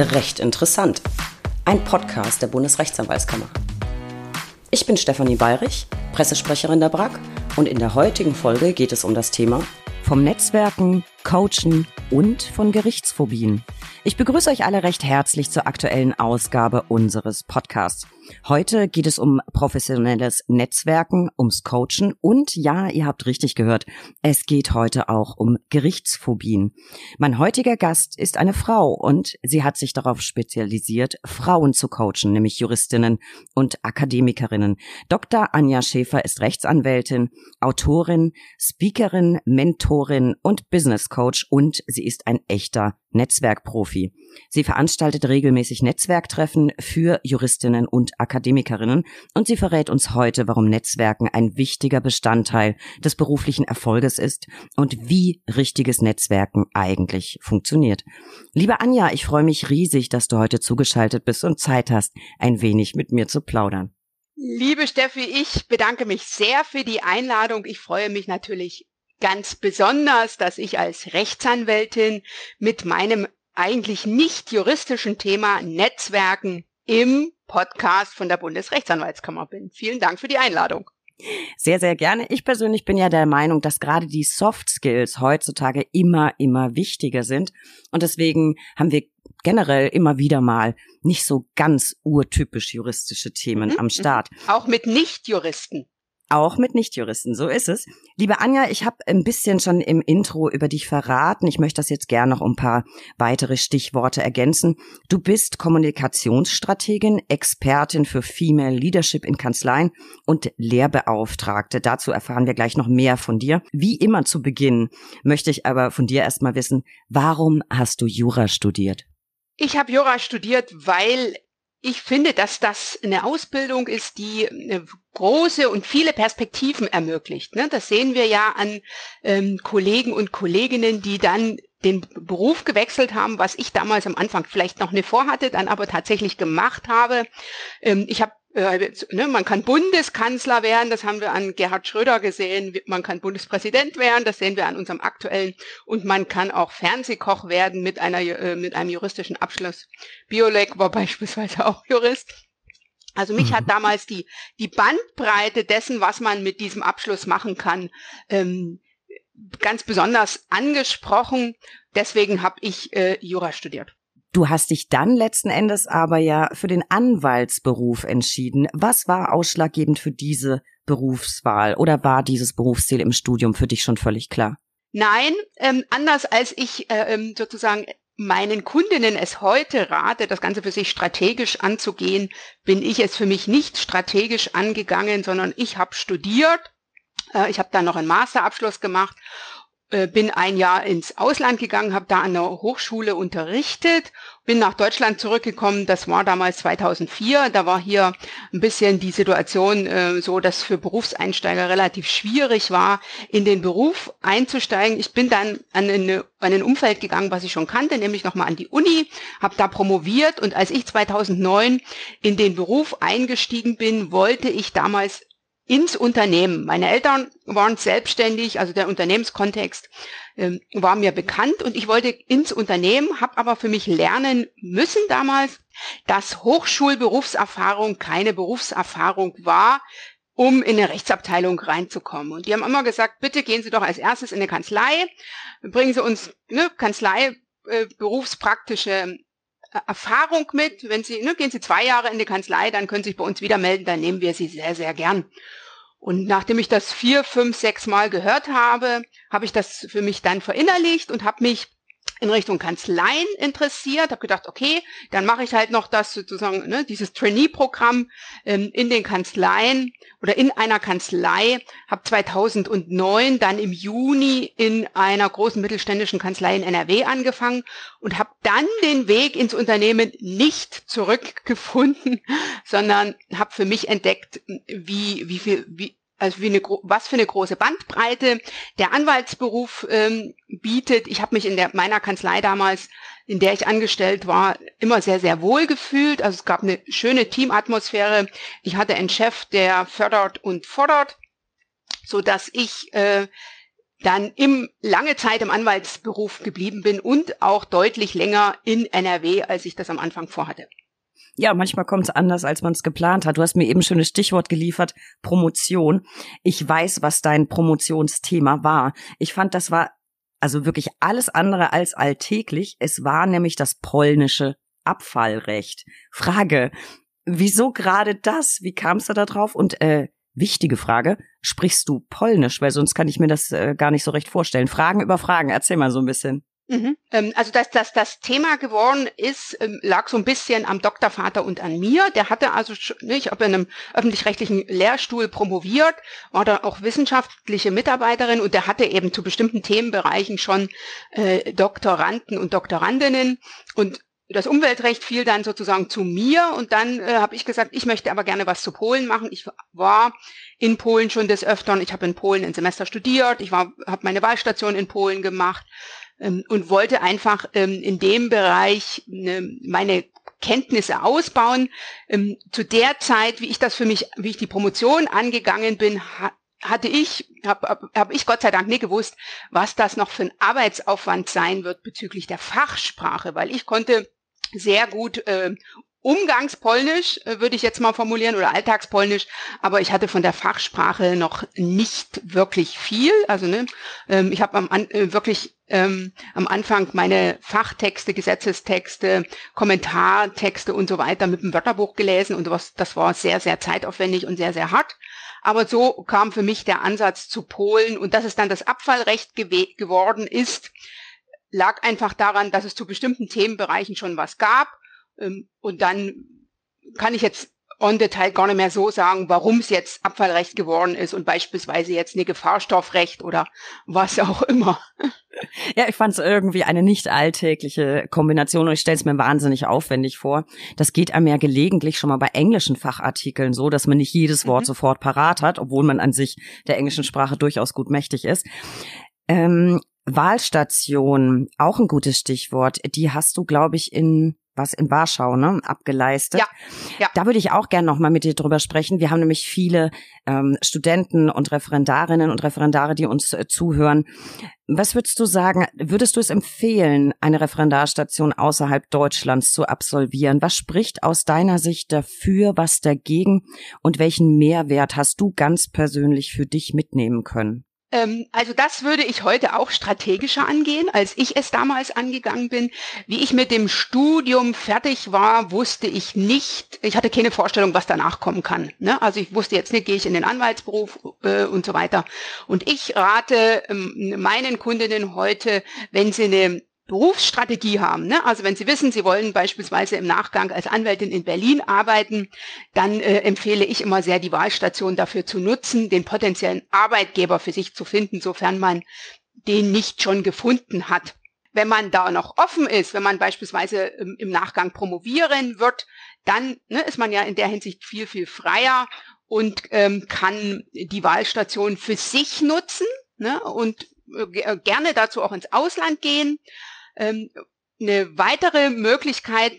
Recht interessant. Ein Podcast der Bundesrechtsanwaltskammer. Ich bin Stefanie Bayrich, Pressesprecherin der BRAG und in der heutigen Folge geht es um das Thema vom Netzwerken, Coachen und von Gerichtsphobien. Ich begrüße euch alle recht herzlich zur aktuellen Ausgabe unseres Podcasts. Heute geht es um professionelles Netzwerken, ums Coachen und ja, ihr habt richtig gehört, es geht heute auch um Gerichtsphobien. Mein heutiger Gast ist eine Frau und sie hat sich darauf spezialisiert, Frauen zu coachen, nämlich Juristinnen und Akademikerinnen. Dr. Anja Schäfer ist Rechtsanwältin, Autorin, Speakerin, Mentorin und Business Coach und sie ist ein echter Netzwerkprofi. Sie veranstaltet regelmäßig Netzwerktreffen für Juristinnen und Akademikerinnen und sie verrät uns heute, warum Netzwerken ein wichtiger Bestandteil des beruflichen Erfolges ist und wie richtiges Netzwerken eigentlich funktioniert. Liebe Anja, ich freue mich riesig, dass du heute zugeschaltet bist und Zeit hast, ein wenig mit mir zu plaudern. Liebe Steffi, ich bedanke mich sehr für die Einladung. Ich freue mich natürlich ganz besonders, dass ich als Rechtsanwältin mit meinem eigentlich nicht juristischen Thema Netzwerken im Podcast von der Bundesrechtsanwaltskammer bin. Vielen Dank für die Einladung. Sehr, sehr gerne. Ich persönlich bin ja der Meinung, dass gerade die Soft Skills heutzutage immer, immer wichtiger sind. Und deswegen haben wir generell immer wieder mal nicht so ganz urtypisch juristische Themen mhm. am Start. Auch mit Nicht-Juristen. Auch mit Nichtjuristen, so ist es. Liebe Anja, ich habe ein bisschen schon im Intro über dich verraten. Ich möchte das jetzt gerne noch ein paar weitere Stichworte ergänzen. Du bist Kommunikationsstrategin, Expertin für Female Leadership in Kanzleien und Lehrbeauftragte. Dazu erfahren wir gleich noch mehr von dir. Wie immer zu Beginn möchte ich aber von dir erstmal wissen, warum hast du Jura studiert? Ich habe Jura studiert, weil ich finde, dass das eine Ausbildung ist, die eine große und viele Perspektiven ermöglicht. Ne? Das sehen wir ja an ähm, Kollegen und Kolleginnen, die dann den Beruf gewechselt haben, was ich damals am Anfang vielleicht noch nicht vorhatte, dann aber tatsächlich gemacht habe. Ähm, ich habe äh, ne, man kann Bundeskanzler werden, das haben wir an Gerhard Schröder gesehen, man kann Bundespräsident werden, das sehen wir an unserem aktuellen, und man kann auch Fernsehkoch werden mit einer äh, mit einem juristischen Abschluss. Biolek war beispielsweise auch Jurist. Also mich mhm. hat damals die die Bandbreite dessen, was man mit diesem Abschluss machen kann, ähm, ganz besonders angesprochen. Deswegen habe ich äh, Jura studiert. Du hast dich dann letzten Endes aber ja für den Anwaltsberuf entschieden. Was war ausschlaggebend für diese Berufswahl oder war dieses Berufsziel im Studium für dich schon völlig klar? Nein, ähm, anders als ich äh, ähm, sozusagen meinen Kundinnen es heute rate, das Ganze für sich strategisch anzugehen, bin ich es für mich nicht strategisch angegangen, sondern ich habe studiert. Äh, ich habe dann noch einen Masterabschluss gemacht bin ein Jahr ins Ausland gegangen, habe da an der Hochschule unterrichtet, bin nach Deutschland zurückgekommen. Das war damals 2004. Da war hier ein bisschen die Situation äh, so, dass für Berufseinsteiger relativ schwierig war, in den Beruf einzusteigen. Ich bin dann an, eine, an ein Umfeld gegangen, was ich schon kannte, nämlich nochmal an die Uni, habe da promoviert und als ich 2009 in den Beruf eingestiegen bin, wollte ich damals ins Unternehmen. Meine Eltern waren selbstständig, also der Unternehmenskontext ähm, war mir bekannt und ich wollte ins Unternehmen, habe aber für mich lernen müssen damals, dass Hochschulberufserfahrung keine Berufserfahrung war, um in eine Rechtsabteilung reinzukommen. Und die haben immer gesagt, bitte gehen Sie doch als erstes in eine Kanzlei, bringen Sie uns ne, Kanzlei, äh, berufspraktische Erfahrung mit. Wenn Sie, ne, gehen Sie zwei Jahre in die Kanzlei, dann können Sie sich bei uns wieder melden, dann nehmen wir Sie sehr, sehr gern. Und nachdem ich das vier, fünf, sechs Mal gehört habe, habe ich das für mich dann verinnerlicht und habe mich in Richtung Kanzleien interessiert, habe gedacht, okay, dann mache ich halt noch das sozusagen, ne, dieses Trainee-Programm ähm, in den Kanzleien oder in einer Kanzlei, habe 2009 dann im Juni in einer großen mittelständischen Kanzlei in NRW angefangen und habe dann den Weg ins Unternehmen nicht zurückgefunden, sondern habe für mich entdeckt, wie, wie viel, wie, also wie eine, was für eine große Bandbreite der Anwaltsberuf ähm, bietet. Ich habe mich in der, meiner Kanzlei damals, in der ich angestellt war, immer sehr, sehr wohl gefühlt. Also es gab eine schöne Teamatmosphäre. Ich hatte einen Chef, der fördert und fordert, so dass ich äh, dann im lange Zeit im Anwaltsberuf geblieben bin und auch deutlich länger in NRW, als ich das am Anfang vorhatte. Ja, manchmal kommt es anders, als man es geplant hat. Du hast mir eben schon das Stichwort geliefert, Promotion. Ich weiß, was dein Promotionsthema war. Ich fand, das war also wirklich alles andere als alltäglich. Es war nämlich das polnische Abfallrecht. Frage, wieso gerade das? Wie kamst du da drauf? Und äh, wichtige Frage, sprichst du Polnisch? Weil sonst kann ich mir das äh, gar nicht so recht vorstellen. Fragen über Fragen, erzähl mal so ein bisschen. Mhm. Ähm, also dass das, das Thema geworden ist, ähm, lag so ein bisschen am Doktorvater und an mir. Der hatte also, ne, ich habe in einem öffentlich-rechtlichen Lehrstuhl promoviert, war da auch wissenschaftliche Mitarbeiterin und der hatte eben zu bestimmten Themenbereichen schon äh, Doktoranden und Doktorandinnen und das Umweltrecht fiel dann sozusagen zu mir und dann äh, habe ich gesagt, ich möchte aber gerne was zu Polen machen. Ich war in Polen schon des Öfteren. Ich habe in Polen ein Semester studiert. Ich war, habe meine Wahlstation in Polen gemacht ähm, und wollte einfach ähm, in dem Bereich ne, meine Kenntnisse ausbauen. Ähm, zu der Zeit, wie ich das für mich, wie ich die Promotion angegangen bin, ha hatte ich, habe hab, hab ich Gott sei Dank nie gewusst, was das noch für ein Arbeitsaufwand sein wird bezüglich der Fachsprache, weil ich konnte sehr gut äh, Umgangspolnisch, äh, würde ich jetzt mal formulieren, oder Alltagspolnisch, aber ich hatte von der Fachsprache noch nicht wirklich viel. Also ne, ähm, ich habe am äh, wirklich ähm, am Anfang meine Fachtexte, Gesetzestexte, Kommentartexte und so weiter mit dem Wörterbuch gelesen und was, das war sehr, sehr zeitaufwendig und sehr, sehr hart. Aber so kam für mich der Ansatz zu Polen und dass es dann das Abfallrecht geworden ist, lag einfach daran, dass es zu bestimmten Themenbereichen schon was gab. Ähm, und dann kann ich jetzt on Detail gar nicht mehr so sagen, warum es jetzt Abfallrecht geworden ist und beispielsweise jetzt eine Gefahrstoffrecht oder was auch immer. Ja, ich fand es irgendwie eine nicht alltägliche Kombination und ich stelle es mir wahnsinnig aufwendig vor. Das geht einem ja gelegentlich schon mal bei englischen Fachartikeln so, dass man nicht jedes Wort mhm. sofort parat hat, obwohl man an sich der englischen Sprache durchaus gut mächtig ist. Ähm, Wahlstation, auch ein gutes Stichwort. Die hast du, glaube ich, in was in Warschau, ne, abgeleistet. Ja, ja. Da würde ich auch gerne noch mal mit dir drüber sprechen. Wir haben nämlich viele ähm, Studenten und Referendarinnen und Referendare, die uns äh, zuhören. Was würdest du sagen? Würdest du es empfehlen, eine Referendarstation außerhalb Deutschlands zu absolvieren? Was spricht aus deiner Sicht dafür, was dagegen und welchen Mehrwert hast du ganz persönlich für dich mitnehmen können? Ähm, also das würde ich heute auch strategischer angehen, als ich es damals angegangen bin. Wie ich mit dem Studium fertig war, wusste ich nicht, ich hatte keine Vorstellung, was danach kommen kann. Ne? Also ich wusste jetzt nicht, gehe ich in den Anwaltsberuf äh, und so weiter. Und ich rate ähm, meinen Kundinnen heute, wenn sie eine Berufsstrategie haben. Ne? Also wenn Sie wissen, Sie wollen beispielsweise im Nachgang als Anwältin in Berlin arbeiten, dann äh, empfehle ich immer sehr, die Wahlstation dafür zu nutzen, den potenziellen Arbeitgeber für sich zu finden, sofern man den nicht schon gefunden hat. Wenn man da noch offen ist, wenn man beispielsweise im, im Nachgang promovieren wird, dann ne, ist man ja in der Hinsicht viel, viel freier und ähm, kann die Wahlstation für sich nutzen ne, und äh, gerne dazu auch ins Ausland gehen. Ähm, eine weitere Möglichkeit,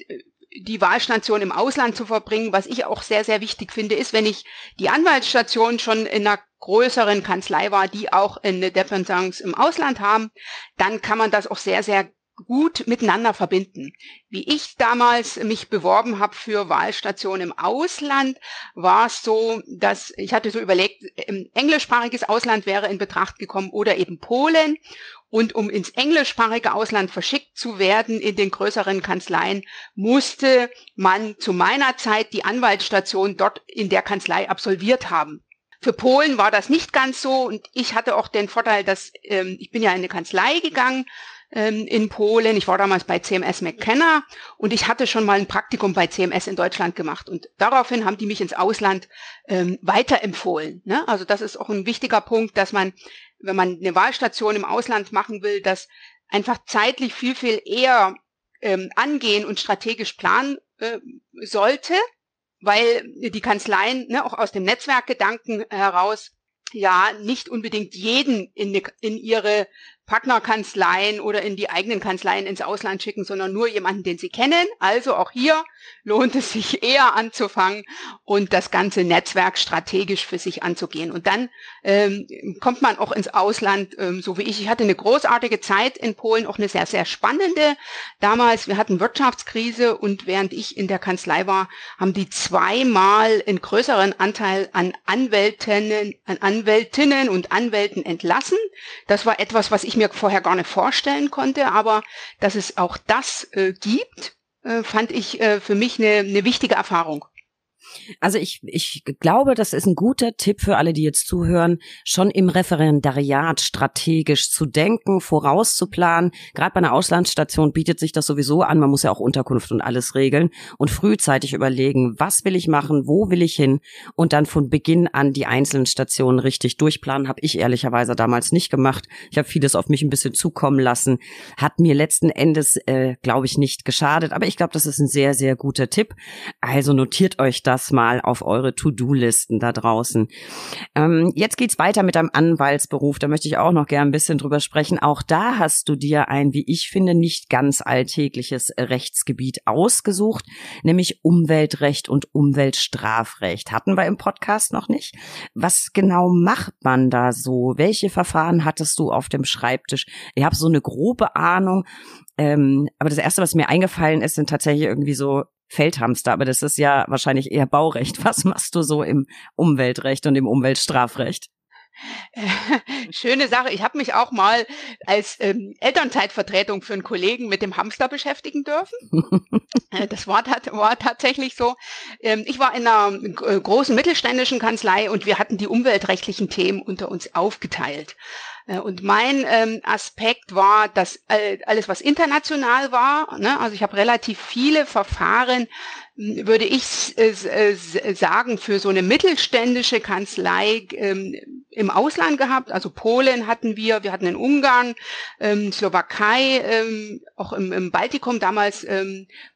die Wahlstation im Ausland zu verbringen, was ich auch sehr, sehr wichtig finde, ist, wenn ich die Anwaltsstation schon in einer größeren Kanzlei war, die auch eine Dependance im Ausland haben, dann kann man das auch sehr, sehr gut miteinander verbinden. Wie ich damals mich beworben habe für Wahlstationen im Ausland, war es so, dass ich hatte so überlegt, englischsprachiges Ausland wäre in Betracht gekommen oder eben Polen. Und um ins englischsprachige Ausland verschickt zu werden in den größeren Kanzleien, musste man zu meiner Zeit die Anwaltsstation dort in der Kanzlei absolviert haben. Für Polen war das nicht ganz so und ich hatte auch den Vorteil, dass ähm, ich bin ja in eine Kanzlei gegangen, ähm, in Polen. Ich war damals bei CMS McKenna und ich hatte schon mal ein Praktikum bei CMS in Deutschland gemacht. Und daraufhin haben die mich ins Ausland ähm, weiterempfohlen. Ne? Also das ist auch ein wichtiger Punkt, dass man, wenn man eine Wahlstation im Ausland machen will, das einfach zeitlich viel, viel eher ähm, angehen und strategisch planen äh, sollte, weil die Kanzleien ne, auch aus dem Netzwerkgedanken heraus ja nicht unbedingt jeden in, in ihre Partnerkanzleien oder in die eigenen Kanzleien ins Ausland schicken, sondern nur jemanden, den sie kennen. Also auch hier lohnt es sich eher anzufangen und das ganze Netzwerk strategisch für sich anzugehen. Und dann ähm, kommt man auch ins Ausland, ähm, so wie ich. Ich hatte eine großartige Zeit in Polen, auch eine sehr, sehr spannende. Damals, wir hatten Wirtschaftskrise und während ich in der Kanzlei war, haben die zweimal einen größeren Anteil an Anwältinnen, an Anwältinnen und Anwälten entlassen. Das war etwas, was ich mir vorher gar nicht vorstellen konnte, aber dass es auch das äh, gibt, äh, fand ich äh, für mich eine, eine wichtige Erfahrung. Also ich, ich glaube, das ist ein guter Tipp für alle, die jetzt zuhören, schon im Referendariat strategisch zu denken, vorauszuplanen. Gerade bei einer Auslandsstation bietet sich das sowieso an. Man muss ja auch Unterkunft und alles regeln und frühzeitig überlegen, was will ich machen, wo will ich hin und dann von Beginn an die einzelnen Stationen richtig durchplanen. Habe ich ehrlicherweise damals nicht gemacht. Ich habe vieles auf mich ein bisschen zukommen lassen. Hat mir letzten Endes, äh, glaube ich, nicht geschadet. Aber ich glaube, das ist ein sehr, sehr guter Tipp. Also notiert euch das das mal auf eure To-Do-Listen da draußen. Ähm, jetzt geht's weiter mit deinem Anwaltsberuf. Da möchte ich auch noch gern ein bisschen drüber sprechen. Auch da hast du dir ein, wie ich finde, nicht ganz alltägliches Rechtsgebiet ausgesucht, nämlich Umweltrecht und Umweltstrafrecht. Hatten wir im Podcast noch nicht. Was genau macht man da so? Welche Verfahren hattest du auf dem Schreibtisch? Ich habe so eine grobe Ahnung. Ähm, aber das erste, was mir eingefallen ist, sind tatsächlich irgendwie so Feldhamster, aber das ist ja wahrscheinlich eher Baurecht. Was machst du so im Umweltrecht und im Umweltstrafrecht? Schöne Sache. Ich habe mich auch mal als ähm, Elternzeitvertretung für einen Kollegen mit dem Hamster beschäftigen dürfen. Äh, das war, war tatsächlich so. Ähm, ich war in einer äh, großen mittelständischen Kanzlei und wir hatten die umweltrechtlichen Themen unter uns aufgeteilt. Äh, und mein ähm, Aspekt war, dass äh, alles, was international war, ne, also ich habe relativ viele Verfahren, würde ich äh, äh, sagen, für so eine mittelständische Kanzlei ähm, im Ausland gehabt. Also Polen hatten wir, wir hatten in Ungarn, ähm, Slowakei, ähm, auch im, im Baltikum damals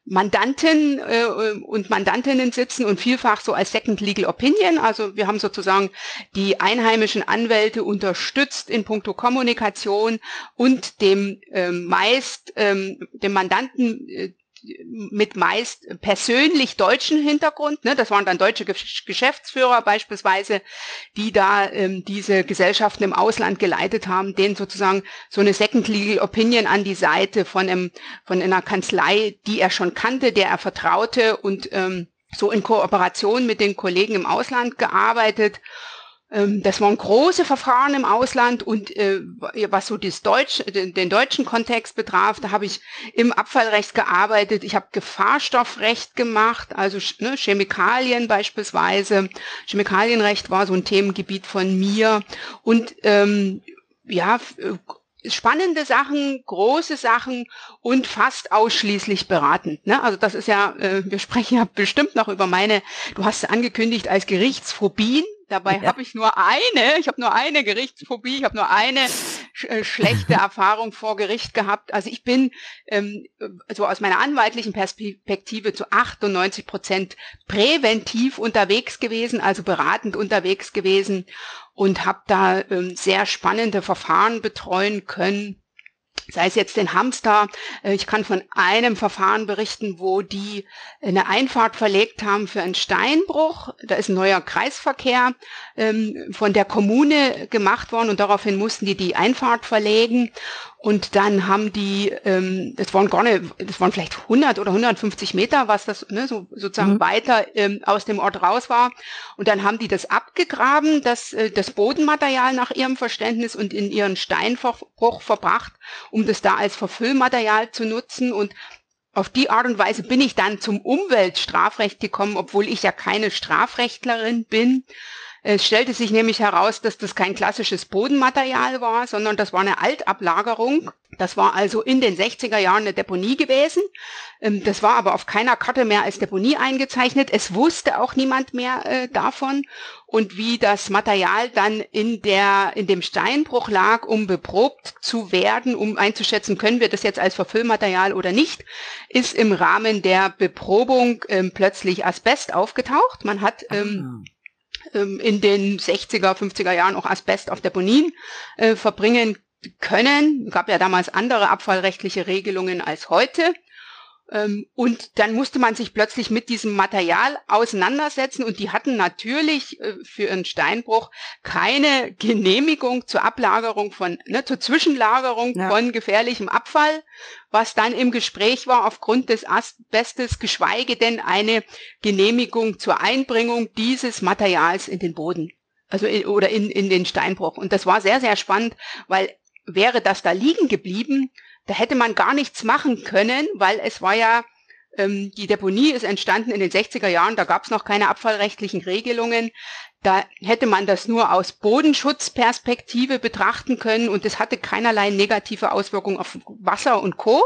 Mandanten äh, und Mandantinnen sitzen und vielfach so als Second Legal Opinion. Also wir haben sozusagen die einheimischen Anwälte unterstützt in puncto Kommunikation und dem meist dem Mandanten äh, mit meist persönlich deutschen Hintergrund. Ne? Das waren dann deutsche Geschäftsführer beispielsweise, die da ähm, diese Gesellschaften im Ausland geleitet haben, denen sozusagen so eine Second Legal Opinion an die Seite von, einem, von einer Kanzlei, die er schon kannte, der er vertraute und ähm, so in Kooperation mit den Kollegen im Ausland gearbeitet das waren große Verfahren im Ausland und äh, was so das Deutsch, den, den deutschen Kontext betraf, da habe ich im Abfallrecht gearbeitet. Ich habe Gefahrstoffrecht gemacht, also ne, Chemikalien beispielsweise. Chemikalienrecht war so ein Themengebiet von mir und ähm, ja äh, spannende Sachen, große Sachen und fast ausschließlich beratend. Ne? Also das ist ja, äh, wir sprechen ja bestimmt noch über meine, du hast angekündigt als Gerichtsphobien. Dabei ja. habe ich nur eine, ich habe nur eine Gerichtsphobie, ich habe nur eine sch äh, schlechte Erfahrung vor Gericht gehabt. Also ich bin ähm, so aus meiner anwaltlichen Perspektive zu 98 Prozent präventiv unterwegs gewesen, also beratend unterwegs gewesen und habe da ähm, sehr spannende Verfahren betreuen können sei es jetzt den Hamster. Äh, ich kann von einem Verfahren berichten, wo die eine Einfahrt verlegt haben für einen Steinbruch. Da ist ein neuer Kreisverkehr ähm, von der Kommune gemacht worden und daraufhin mussten die die Einfahrt verlegen. Und dann haben die, ähm, das waren gar nicht, das waren vielleicht 100 oder 150 Meter, was das ne, so sozusagen mhm. weiter ähm, aus dem Ort raus war. Und dann haben die das abgegraben, das, äh, das Bodenmaterial nach ihrem Verständnis und in ihren Steinbruch verbracht, um das da als Verfüllmaterial zu nutzen. Und auf die Art und Weise bin ich dann zum Umweltstrafrecht gekommen, obwohl ich ja keine Strafrechtlerin bin. Es stellte sich nämlich heraus, dass das kein klassisches Bodenmaterial war, sondern das war eine Altablagerung. Das war also in den 60er Jahren eine Deponie gewesen. Ähm, das war aber auf keiner Karte mehr als Deponie eingezeichnet. Es wusste auch niemand mehr äh, davon. Und wie das Material dann in der, in dem Steinbruch lag, um beprobt zu werden, um einzuschätzen, können wir das jetzt als Verfüllmaterial oder nicht, ist im Rahmen der Beprobung ähm, plötzlich Asbest aufgetaucht. Man hat ähm, ähm, in den 60er, 50er Jahren auch Asbest auf Deponien äh, verbringen können. Gab ja damals andere abfallrechtliche Regelungen als heute. Ähm, und dann musste man sich plötzlich mit diesem Material auseinandersetzen und die hatten natürlich äh, für ihren Steinbruch keine Genehmigung zur Ablagerung von, ne, zur Zwischenlagerung ja. von gefährlichem Abfall, was dann im Gespräch war aufgrund des Asbestes, geschweige denn eine Genehmigung zur Einbringung dieses Materials in den Boden. Also in, oder in, in den Steinbruch. Und das war sehr, sehr spannend, weil wäre das da liegen geblieben, da hätte man gar nichts machen können, weil es war ja, ähm, die Deponie ist entstanden in den 60er Jahren, da gab es noch keine abfallrechtlichen Regelungen. Da hätte man das nur aus Bodenschutzperspektive betrachten können und es hatte keinerlei negative Auswirkungen auf Wasser und Co.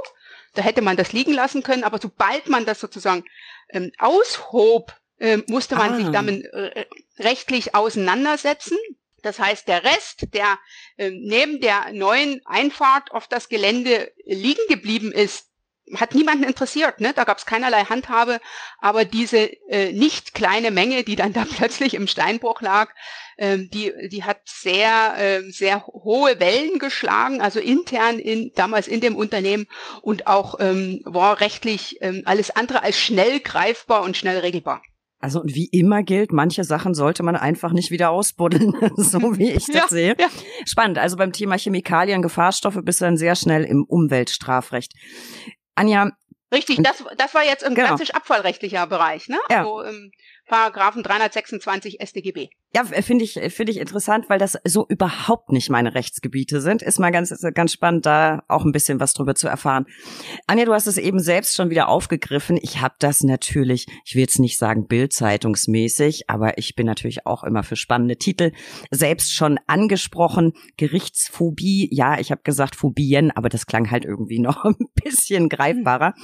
Da hätte man das liegen lassen können, aber sobald man das sozusagen ähm, aushob, äh, musste man ah. sich damit äh, rechtlich auseinandersetzen. Das heißt, der Rest, der äh, neben der neuen Einfahrt auf das Gelände liegen geblieben ist, hat niemanden interessiert, ne? Da gab es keinerlei Handhabe, aber diese äh, nicht kleine Menge, die dann da plötzlich im Steinbruch lag, ähm, die, die hat sehr, äh, sehr hohe Wellen geschlagen, also intern in damals in dem Unternehmen und auch ähm, war rechtlich ähm, alles andere als schnell greifbar und schnell regelbar. Also und wie immer gilt, manche Sachen sollte man einfach nicht wieder ausbuddeln, so wie ich das ja, sehe. Ja. Spannend. Also beim Thema Chemikalien, Gefahrstoffe bist du dann sehr schnell im Umweltstrafrecht. Anja. Richtig, das, das war jetzt im genau. klassisch abfallrechtlicher Bereich, ne? Ja. Also im Paragraphen 326 StGB. Ja, finde ich, finde ich interessant, weil das so überhaupt nicht meine Rechtsgebiete sind. Ist mal ganz, ganz spannend, da auch ein bisschen was drüber zu erfahren. Anja, du hast es eben selbst schon wieder aufgegriffen. Ich habe das natürlich, ich will jetzt nicht sagen bildzeitungsmäßig, aber ich bin natürlich auch immer für spannende Titel selbst schon angesprochen. Gerichtsphobie, ja, ich habe gesagt Phobien, aber das klang halt irgendwie noch ein bisschen greifbarer.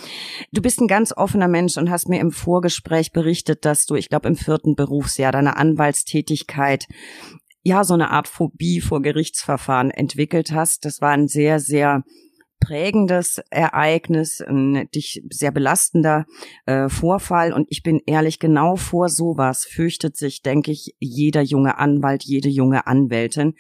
Du bist ein ganz offener Mensch und hast mir im Vorgespräch berichtet, dass du, ich glaube, im vierten Berufsjahr deiner Anwaltstätigkeit Tätigkeit ja so eine Art Phobie vor Gerichtsverfahren entwickelt hast. Das war ein sehr, sehr prägendes Ereignis, ein dich sehr belastender äh, Vorfall. Und ich bin ehrlich, genau vor sowas fürchtet sich, denke ich, jeder junge Anwalt, jede junge Anwältin.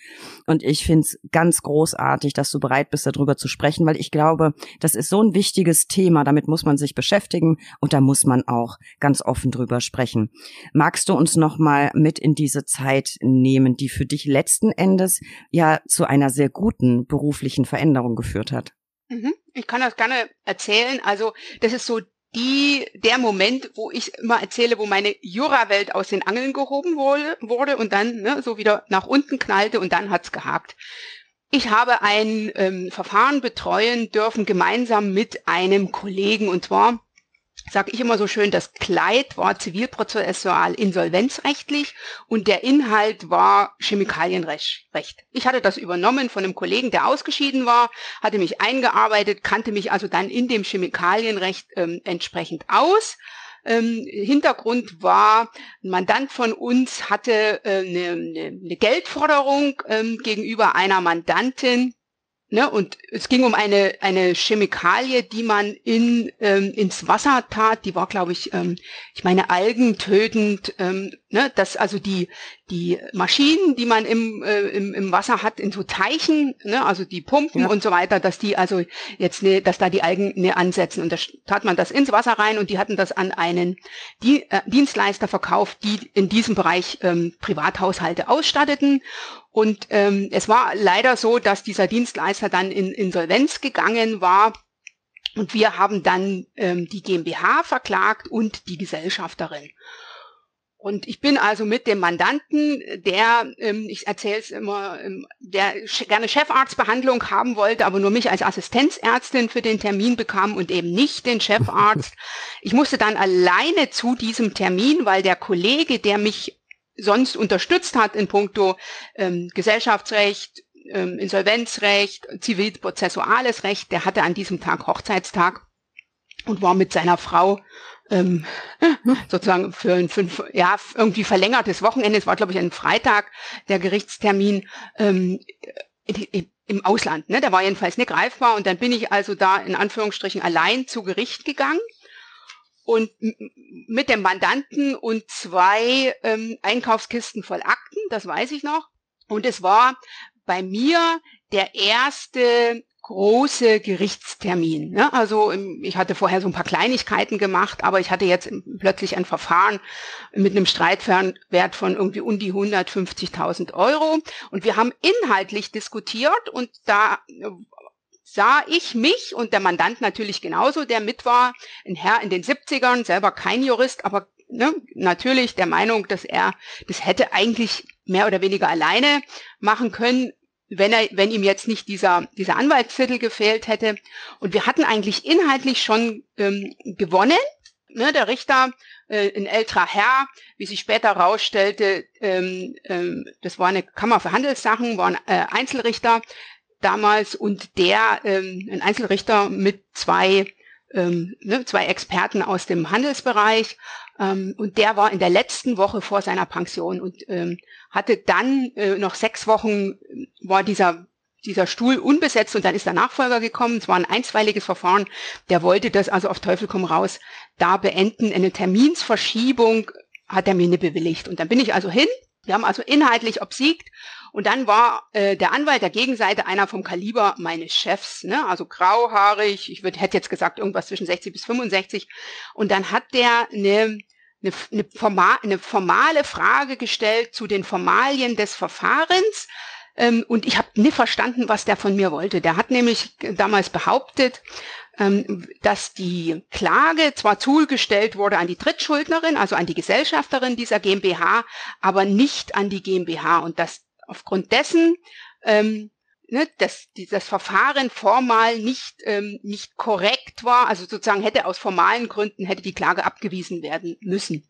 Und ich finde es ganz großartig, dass du bereit bist, darüber zu sprechen, weil ich glaube, das ist so ein wichtiges Thema. Damit muss man sich beschäftigen und da muss man auch ganz offen drüber sprechen. Magst du uns noch mal mit in diese Zeit nehmen, die für dich letzten Endes ja zu einer sehr guten beruflichen Veränderung geführt hat? Mhm. Ich kann das gerne erzählen. Also das ist so die, der Moment, wo ich immer erzähle, wo meine Jurawelt aus den Angeln gehoben wurde, und dann ne, so wieder nach unten knallte und dann hat's gehakt. Ich habe ein ähm, Verfahren betreuen dürfen gemeinsam mit einem Kollegen und zwar sage ich immer so schön, das Kleid war zivilprozessual insolvenzrechtlich und der Inhalt war Chemikalienrecht. Ich hatte das übernommen von einem Kollegen, der ausgeschieden war, hatte mich eingearbeitet, kannte mich also dann in dem Chemikalienrecht ähm, entsprechend aus. Ähm, Hintergrund war, ein Mandant von uns hatte äh, eine, eine, eine Geldforderung ähm, gegenüber einer Mandantin, Ne, und es ging um eine, eine Chemikalie, die man in, ähm, ins Wasser tat. Die war, glaube ich, ähm, ich meine, algentötend. Ähm, ne, dass also die, die Maschinen, die man im, äh, im, im Wasser hat, in so Teichen, ne, also die Pumpen ja. und so weiter, dass die also jetzt, ne, dass da die Algen ne, ansetzen. Und da tat man das ins Wasser rein und die hatten das an einen die, äh, Dienstleister verkauft, die in diesem Bereich ähm, Privathaushalte ausstatteten. Und ähm, es war leider so, dass dieser Dienstleister dann in Insolvenz gegangen war. Und wir haben dann ähm, die GmbH verklagt und die Gesellschafterin. Und ich bin also mit dem Mandanten, der, ähm, ich erzähle es immer, ähm, der gerne Chefarztbehandlung haben wollte, aber nur mich als Assistenzärztin für den Termin bekam und eben nicht den Chefarzt. Ich musste dann alleine zu diesem Termin, weil der Kollege, der mich sonst unterstützt hat in puncto ähm, Gesellschaftsrecht, ähm, Insolvenzrecht, zivilprozessuales Recht, der hatte an diesem Tag Hochzeitstag und war mit seiner Frau ähm, sozusagen für ein fünf, ja, irgendwie verlängertes Wochenende, es war glaube ich ein Freitag, der Gerichtstermin ähm, im Ausland. Ne? Der war jedenfalls nicht greifbar und dann bin ich also da in Anführungsstrichen allein zu Gericht gegangen und mit dem Mandanten und zwei ähm, Einkaufskisten voll Akten, das weiß ich noch. Und es war bei mir der erste große Gerichtstermin. Ne? Also ähm, ich hatte vorher so ein paar Kleinigkeiten gemacht, aber ich hatte jetzt plötzlich ein Verfahren mit einem Streitwert von irgendwie um die 150.000 Euro. Und wir haben inhaltlich diskutiert und da äh, sah ich mich und der Mandant natürlich genauso, der mit war, ein Herr in den 70ern, selber kein Jurist, aber ne, natürlich der Meinung, dass er das hätte eigentlich mehr oder weniger alleine machen können, wenn er, wenn ihm jetzt nicht dieser, dieser Anwaltstitel gefehlt hätte. Und wir hatten eigentlich inhaltlich schon ähm, gewonnen. Ne, der Richter, äh, ein älterer Herr, wie sich später herausstellte, ähm, ähm, das war eine Kammer für Handelssachen, war ein äh, Einzelrichter damals und der, ähm, ein Einzelrichter mit zwei ähm, ne, zwei Experten aus dem Handelsbereich ähm, und der war in der letzten Woche vor seiner Pension und ähm, hatte dann äh, noch sechs Wochen, äh, war dieser dieser Stuhl unbesetzt und dann ist der Nachfolger gekommen. Es war ein einstweiliges Verfahren. Der wollte das also auf Teufel komm raus da beenden. Eine Terminsverschiebung hat er mir nicht bewilligt. Und dann bin ich also hin. Wir haben also inhaltlich obsiegt und dann war äh, der Anwalt der Gegenseite einer vom Kaliber meines Chefs, ne? also grauhaarig, ich würd, hätte jetzt gesagt irgendwas zwischen 60 bis 65. Und dann hat der eine, eine, eine, formal, eine formale Frage gestellt zu den Formalien des Verfahrens. Ähm, und ich habe nicht verstanden, was der von mir wollte. Der hat nämlich damals behauptet, ähm, dass die Klage zwar zugestellt wurde an die Drittschuldnerin, also an die Gesellschafterin dieser GmbH, aber nicht an die GmbH und dass aufgrund dessen ähm, ne, dass dieses Verfahren formal nicht ähm, nicht korrekt war, also sozusagen hätte aus formalen Gründen hätte die Klage abgewiesen werden müssen.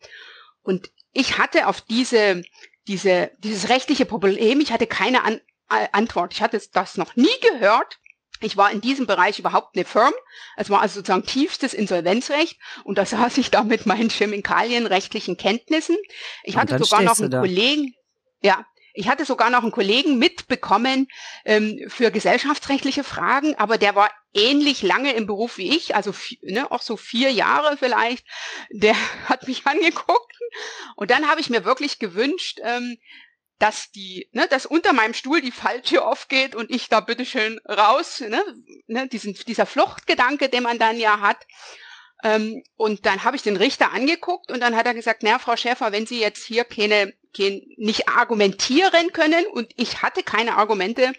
Und ich hatte auf diese diese dieses rechtliche Problem, ich hatte keine An Antwort. Ich hatte das noch nie gehört. Ich war in diesem Bereich überhaupt eine Firm. Es war also sozusagen tiefstes Insolvenzrecht und da saß ich da mit meinen chemikalienrechtlichen Kenntnissen. Ich hatte sogar noch einen Kollegen, ja, ich hatte sogar noch einen Kollegen mitbekommen ähm, für gesellschaftsrechtliche Fragen, aber der war ähnlich lange im Beruf wie ich, also ne, auch so vier Jahre vielleicht. Der hat mich angeguckt und dann habe ich mir wirklich gewünscht, ähm, dass die, ne, dass unter meinem Stuhl die Falltür aufgeht und ich da bitteschön raus, ne, ne, diesen, dieser Fluchtgedanke, den man dann ja hat. Ähm, und dann habe ich den Richter angeguckt und dann hat er gesagt, na, Frau Schäfer, wenn Sie jetzt hier keine nicht argumentieren können und ich hatte keine Argumente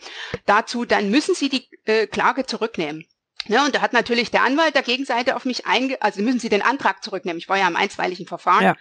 dazu, dann müssen Sie die äh, Klage zurücknehmen. Ja, und da hat natürlich der Anwalt der Gegenseite auf mich einge, also müssen Sie den Antrag zurücknehmen. Ich war ja im einstweiligen Verfahren. Ja.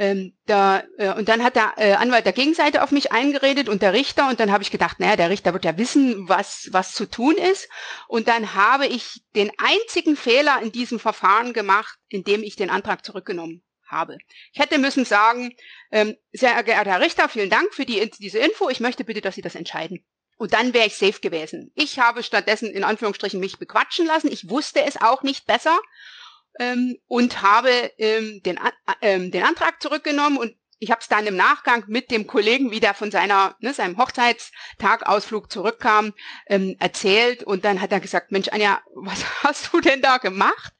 Ähm, da, äh, und dann hat der äh, Anwalt der Gegenseite auf mich eingeredet und der Richter und dann habe ich gedacht, naja, der Richter wird ja wissen, was, was zu tun ist. Und dann habe ich den einzigen Fehler in diesem Verfahren gemacht, indem ich den Antrag zurückgenommen habe. Ich hätte müssen sagen, ähm, sehr geehrter Herr Richter, vielen Dank für die, diese Info. Ich möchte bitte, dass Sie das entscheiden. Und dann wäre ich safe gewesen. Ich habe stattdessen in Anführungsstrichen mich bequatschen lassen. Ich wusste es auch nicht besser ähm, und habe ähm, den, äh, den Antrag zurückgenommen und ich habe es dann im Nachgang mit dem Kollegen, wie der von seiner, ne, seinem Hochzeitstagausflug zurückkam, ähm, erzählt. Und dann hat er gesagt, Mensch, Anja, was hast du denn da gemacht?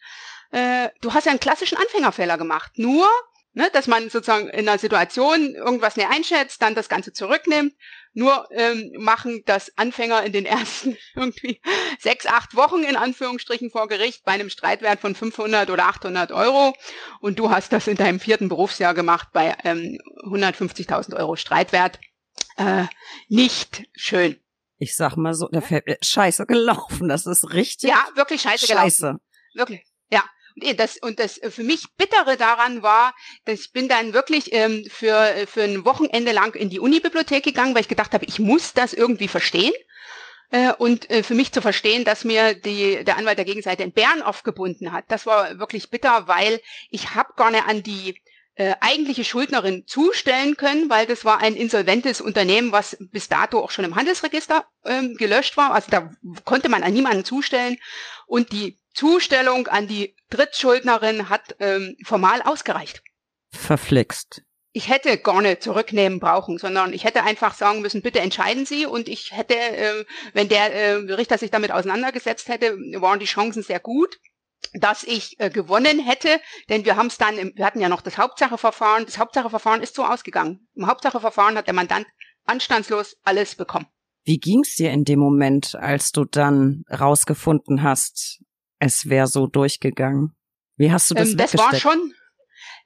Äh, du hast ja einen klassischen Anfängerfehler gemacht. Nur, ne, dass man sozusagen in einer Situation irgendwas nicht einschätzt, dann das Ganze zurücknimmt. Nur ähm, machen das Anfänger in den ersten irgendwie sechs, acht Wochen in Anführungsstrichen vor Gericht bei einem Streitwert von 500 oder 800 Euro. Und du hast das in deinem vierten Berufsjahr gemacht bei ähm, 150.000 Euro Streitwert. Äh, nicht schön. Ich sag mal so, der fällt scheiße gelaufen. Das ist richtig. Ja, wirklich scheiße, scheiße. gelaufen. Wirklich. Ja, das, und das für mich Bittere daran war, dass ich bin dann wirklich ähm, für, für ein Wochenende lang in die Unibibliothek gegangen, weil ich gedacht habe, ich muss das irgendwie verstehen. Äh, und äh, für mich zu verstehen, dass mir die, der Anwalt der Gegenseite in Bern aufgebunden hat, das war wirklich bitter, weil ich habe gar nicht an die äh, eigentliche Schuldnerin zustellen können, weil das war ein insolventes Unternehmen, was bis dato auch schon im Handelsregister ähm, gelöscht war. Also da konnte man an niemanden zustellen. Und die Zustellung an die Drittschuldnerin hat ähm, formal ausgereicht. Verflixt. Ich hätte gar nicht zurücknehmen brauchen, sondern ich hätte einfach sagen müssen, bitte entscheiden Sie. Und ich hätte, äh, wenn der äh, Richter sich damit auseinandergesetzt hätte, waren die Chancen sehr gut dass ich äh, gewonnen hätte, denn wir haben es dann, im, wir hatten ja noch das Hauptsacheverfahren. Das Hauptsacheverfahren ist so ausgegangen. Im Hauptsacheverfahren hat der Mandant anstandslos alles bekommen. Wie ging's dir in dem Moment, als du dann rausgefunden hast, es wäre so durchgegangen? Wie hast du das ähm, Das war schon,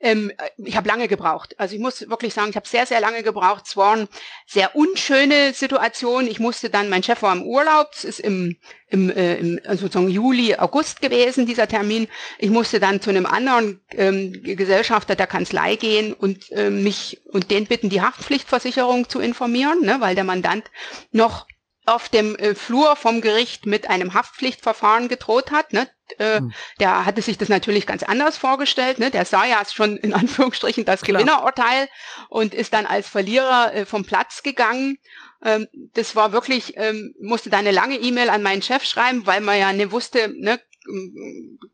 ähm, ich habe lange gebraucht. Also ich muss wirklich sagen, ich habe sehr, sehr lange gebraucht. Es waren sehr unschöne Situationen. Ich musste dann, mein Chef war im Urlaub, es ist im, im, äh, im also sozusagen Juli, August gewesen, dieser Termin. Ich musste dann zu einem anderen ähm, Gesellschafter der Kanzlei gehen und äh, mich und den bitten, die Haftpflichtversicherung zu informieren, ne, weil der Mandant noch auf dem äh, Flur vom Gericht mit einem Haftpflichtverfahren gedroht hat. Ne? Äh, hm. Der hatte sich das natürlich ganz anders vorgestellt. Ne? Der sah ja schon in Anführungsstrichen das Klar. Gewinnerurteil und ist dann als Verlierer äh, vom Platz gegangen. Ähm, das war wirklich, ähm, musste da eine lange E-Mail an meinen Chef schreiben, weil man ja nicht wusste, ne,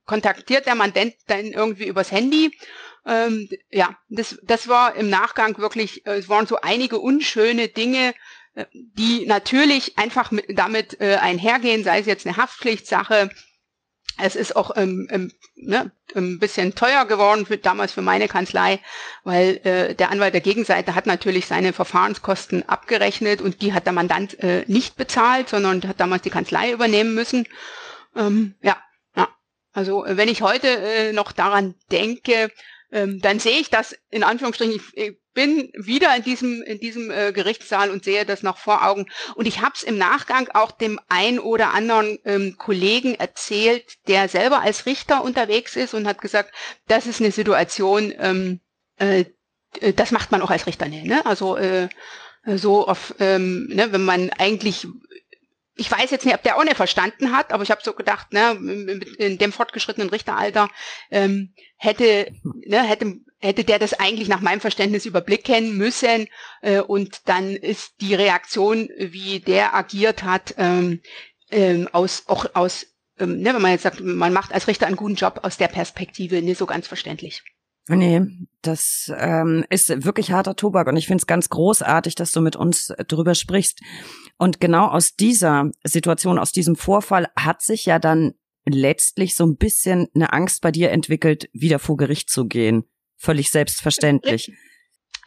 kontaktiert der Mandant dann irgendwie übers Handy. Ähm, ja, das, das war im Nachgang wirklich, es waren so einige unschöne Dinge, die natürlich einfach mit, damit äh, einhergehen, sei es jetzt eine Haftpflichtsache. Es ist auch ähm, ähm, ne, ein bisschen teuer geworden für, damals für meine Kanzlei, weil äh, der Anwalt der Gegenseite hat natürlich seine Verfahrenskosten abgerechnet und die hat der Mandant äh, nicht bezahlt, sondern hat damals die Kanzlei übernehmen müssen. Ähm, ja, ja, also wenn ich heute äh, noch daran denke, ähm, dann sehe ich das in Anführungsstrichen, ich bin wieder in diesem, in diesem äh, Gerichtssaal und sehe das noch vor Augen. Und ich habe es im Nachgang auch dem ein oder anderen ähm, Kollegen erzählt, der selber als Richter unterwegs ist und hat gesagt, das ist eine Situation, ähm, äh, das macht man auch als Richter nicht. Ne? Also äh, so auf, ähm, ne, wenn man eigentlich ich weiß jetzt nicht, ob der auch nicht verstanden hat, aber ich habe so gedacht, ne, in dem fortgeschrittenen Richteralter ähm, hätte, ne, hätte, hätte der das eigentlich nach meinem Verständnis überblicken müssen. Äh, und dann ist die Reaktion, wie der agiert hat, ähm, ähm, aus auch aus, ähm, ne, wenn man jetzt sagt, man macht als Richter einen guten Job aus der Perspektive, nicht so ganz verständlich. Nee, das ähm, ist wirklich harter Tobak und ich finde es ganz großartig, dass du mit uns drüber sprichst. Und genau aus dieser Situation, aus diesem Vorfall hat sich ja dann letztlich so ein bisschen eine Angst bei dir entwickelt, wieder vor Gericht zu gehen. Völlig selbstverständlich.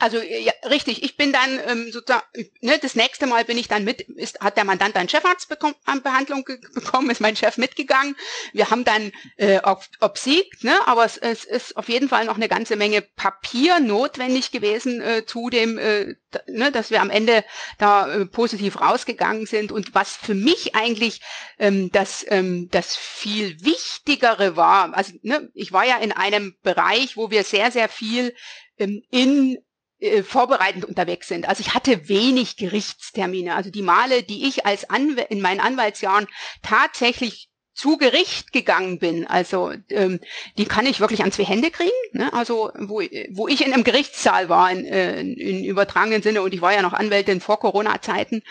Also ja, richtig, ich bin dann ähm, sozusagen, ne, das nächste Mal bin ich dann mit, ist, hat der Mandant einen Chefarztbehandlung bekommen, ist mein Chef mitgegangen. Wir haben dann äh, obsiegt, ne, aber es, es ist auf jeden Fall noch eine ganze Menge Papier notwendig gewesen äh, zu dem, äh, ne, dass wir am Ende da äh, positiv rausgegangen sind. Und was für mich eigentlich ähm, das, ähm, das viel Wichtigere war, also ne, ich war ja in einem Bereich, wo wir sehr, sehr viel ähm, in äh, vorbereitend unterwegs sind. Also ich hatte wenig Gerichtstermine. Also die Male, die ich als Anw in meinen Anwaltsjahren tatsächlich zu Gericht gegangen bin, also ähm, die kann ich wirklich an zwei Hände kriegen. Ne? Also wo, wo ich in einem Gerichtssaal war in, äh, in, übertragenen Sinne und ich war ja noch Anwältin vor Corona-Zeiten.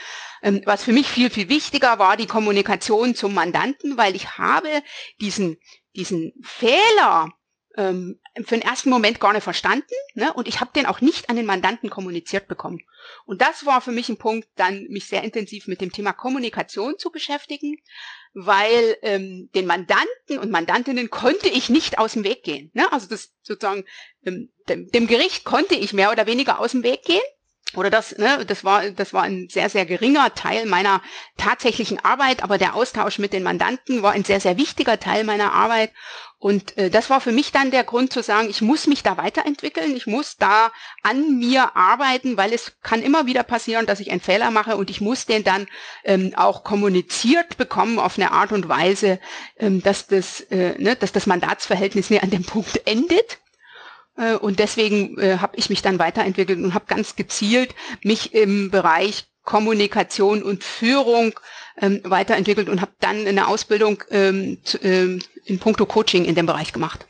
Ähm, was für mich viel viel wichtiger war die Kommunikation zum Mandanten, weil ich habe diesen diesen Fehler ähm, für den ersten Moment gar nicht verstanden ne? und ich habe den auch nicht an den Mandanten kommuniziert bekommen. Und das war für mich ein Punkt, dann mich sehr intensiv mit dem Thema Kommunikation zu beschäftigen, weil ähm, den Mandanten und Mandantinnen konnte ich nicht aus dem Weg gehen. Ne? Also das sozusagen ähm, dem, dem Gericht konnte ich mehr oder weniger aus dem Weg gehen oder das, ne, das war, das war ein sehr, sehr geringer Teil meiner tatsächlichen Arbeit, aber der Austausch mit den Mandanten war ein sehr, sehr wichtiger Teil meiner Arbeit. Und äh, das war für mich dann der Grund zu sagen, ich muss mich da weiterentwickeln, ich muss da an mir arbeiten, weil es kann immer wieder passieren, dass ich einen Fehler mache und ich muss den dann ähm, auch kommuniziert bekommen auf eine Art und Weise, ähm, dass das, äh, ne, dass das Mandatsverhältnis nicht an dem Punkt endet äh, und deswegen äh, habe ich mich dann weiterentwickelt und habe ganz gezielt mich im Bereich Kommunikation und Führung ähm, weiterentwickelt und habe dann eine Ausbildung ähm, zu, ähm, in puncto Coaching in dem Bereich gemacht.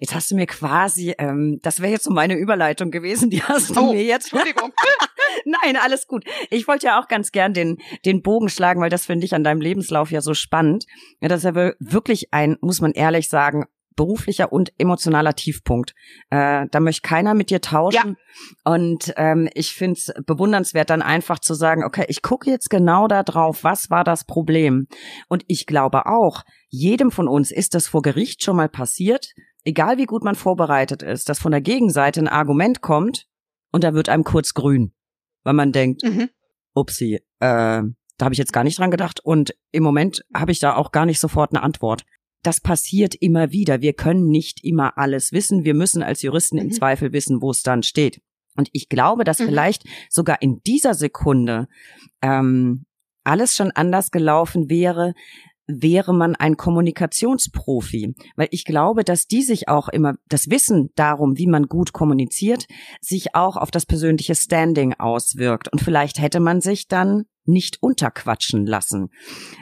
Jetzt hast du mir quasi, ähm, das wäre jetzt so meine Überleitung gewesen, die hast du oh, mir jetzt. Entschuldigung. Nein, alles gut. Ich wollte ja auch ganz gern den, den Bogen schlagen, weil das finde ich an deinem Lebenslauf ja so spannend. Ja, das ist ja wirklich ein, muss man ehrlich sagen, beruflicher und emotionaler Tiefpunkt. Äh, da möchte keiner mit dir tauschen. Ja. Und ähm, ich finde es bewundernswert, dann einfach zu sagen, okay, ich gucke jetzt genau da drauf, was war das Problem. Und ich glaube auch, jedem von uns ist das vor Gericht schon mal passiert, egal wie gut man vorbereitet ist, dass von der Gegenseite ein Argument kommt und da wird einem kurz grün, weil man denkt, mhm. upsie, äh, da habe ich jetzt gar nicht dran gedacht und im Moment habe ich da auch gar nicht sofort eine Antwort. Das passiert immer wieder. Wir können nicht immer alles wissen. Wir müssen als Juristen mhm. im Zweifel wissen, wo es dann steht. Und ich glaube, dass mhm. vielleicht sogar in dieser Sekunde ähm, alles schon anders gelaufen wäre, wäre man ein Kommunikationsprofi. Weil ich glaube, dass die sich auch immer, das Wissen darum, wie man gut kommuniziert, sich auch auf das persönliche Standing auswirkt. Und vielleicht hätte man sich dann nicht unterquatschen lassen.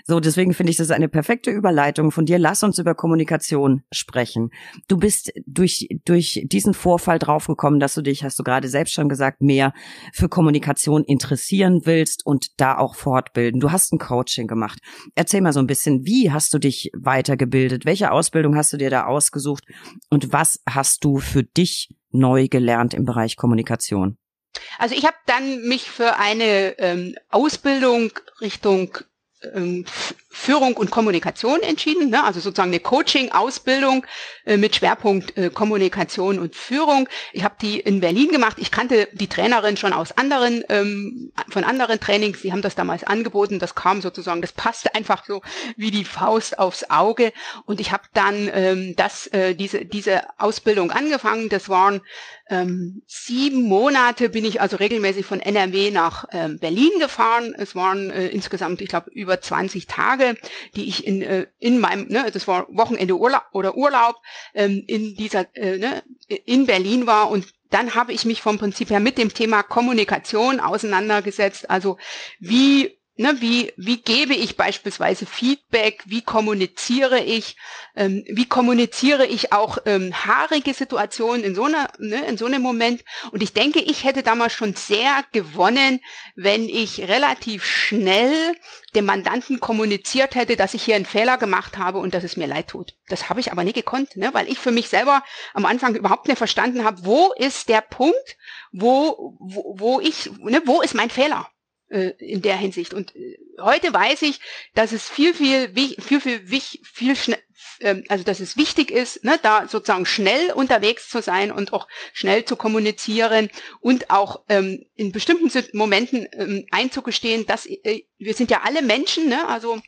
So, deswegen finde ich das eine perfekte Überleitung von dir. Lass uns über Kommunikation sprechen. Du bist durch, durch diesen Vorfall draufgekommen, dass du dich, hast du gerade selbst schon gesagt, mehr für Kommunikation interessieren willst und da auch fortbilden. Du hast ein Coaching gemacht. Erzähl mal so ein bisschen, wie hast du dich weitergebildet? Welche Ausbildung hast du dir da ausgesucht? Und was hast du für dich neu gelernt im Bereich Kommunikation? Also ich habe dann mich für eine ähm, Ausbildung Richtung ähm, Führung und Kommunikation entschieden, ne? also sozusagen eine Coaching-Ausbildung äh, mit Schwerpunkt äh, Kommunikation und Führung. Ich habe die in Berlin gemacht. Ich kannte die Trainerin schon aus anderen, ähm, von anderen Trainings. Sie haben das damals angeboten. Das kam sozusagen, das passte einfach so wie die Faust aufs Auge. Und ich habe dann ähm, das, äh, diese, diese Ausbildung angefangen. Das waren ähm, sieben Monate bin ich also regelmäßig von NRW nach ähm, Berlin gefahren. Es waren äh, insgesamt, ich glaube, über 20 Tage, die ich in, äh, in meinem, ne, das war Wochenende Urlaub oder Urlaub, ähm, in dieser, äh, ne, in Berlin war und dann habe ich mich vom Prinzip her mit dem Thema Kommunikation auseinandergesetzt. Also wie Ne, wie, wie gebe ich beispielsweise Feedback? Wie kommuniziere ich? Ähm, wie kommuniziere ich auch ähm, haarige Situationen in so, einer, ne, in so einem Moment? Und ich denke, ich hätte damals schon sehr gewonnen, wenn ich relativ schnell dem Mandanten kommuniziert hätte, dass ich hier einen Fehler gemacht habe und dass es mir leid tut. Das habe ich aber nie gekonnt, ne, weil ich für mich selber am Anfang überhaupt nicht verstanden habe, wo ist der Punkt, wo, wo, wo ich, ne, wo ist mein Fehler? Äh, in der Hinsicht. Und äh, heute weiß ich, dass es viel, viel, viel, viel, viel, schnell, ähm, also dass es wichtig ist, ne, da sozusagen schnell unterwegs zu sein und auch schnell zu kommunizieren und auch ähm, in bestimmten Momenten ähm, einzugestehen, dass äh, wir sind ja alle Menschen, ne, also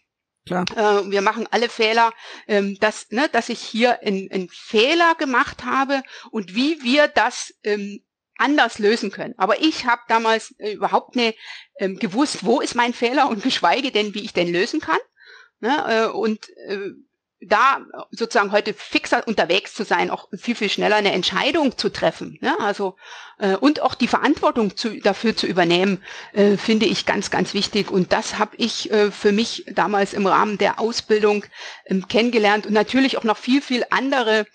Klar. Äh, wir machen alle Fehler, ähm, dass, ne, dass ich hier einen Fehler gemacht habe und wie wir das ähm, anders lösen können. Aber ich habe damals äh, überhaupt nicht ähm, gewusst, wo ist mein Fehler und geschweige denn, wie ich den lösen kann. Ne? Äh, und äh, da sozusagen heute fixer unterwegs zu sein, auch viel, viel schneller eine Entscheidung zu treffen. Ne? Also äh, und auch die Verantwortung zu, dafür zu übernehmen, äh, finde ich ganz, ganz wichtig. Und das habe ich äh, für mich damals im Rahmen der Ausbildung ähm, kennengelernt und natürlich auch noch viel, viel andere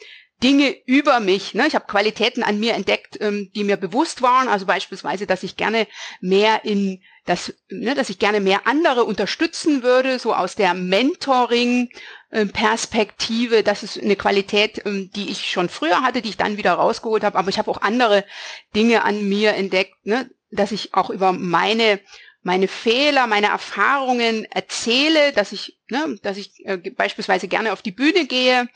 Dinge über mich. Ne? Ich habe Qualitäten an mir entdeckt, ähm, die mir bewusst waren. Also beispielsweise, dass ich gerne mehr in das, ne, dass ich gerne mehr andere unterstützen würde, so aus der Mentoring-Perspektive. Das ist eine Qualität, ähm, die ich schon früher hatte, die ich dann wieder rausgeholt habe. Aber ich habe auch andere Dinge an mir entdeckt, ne, dass ich auch über meine meine Fehler, meine Erfahrungen erzähle, dass ich, ne, dass ich äh, beispielsweise gerne auf die Bühne gehe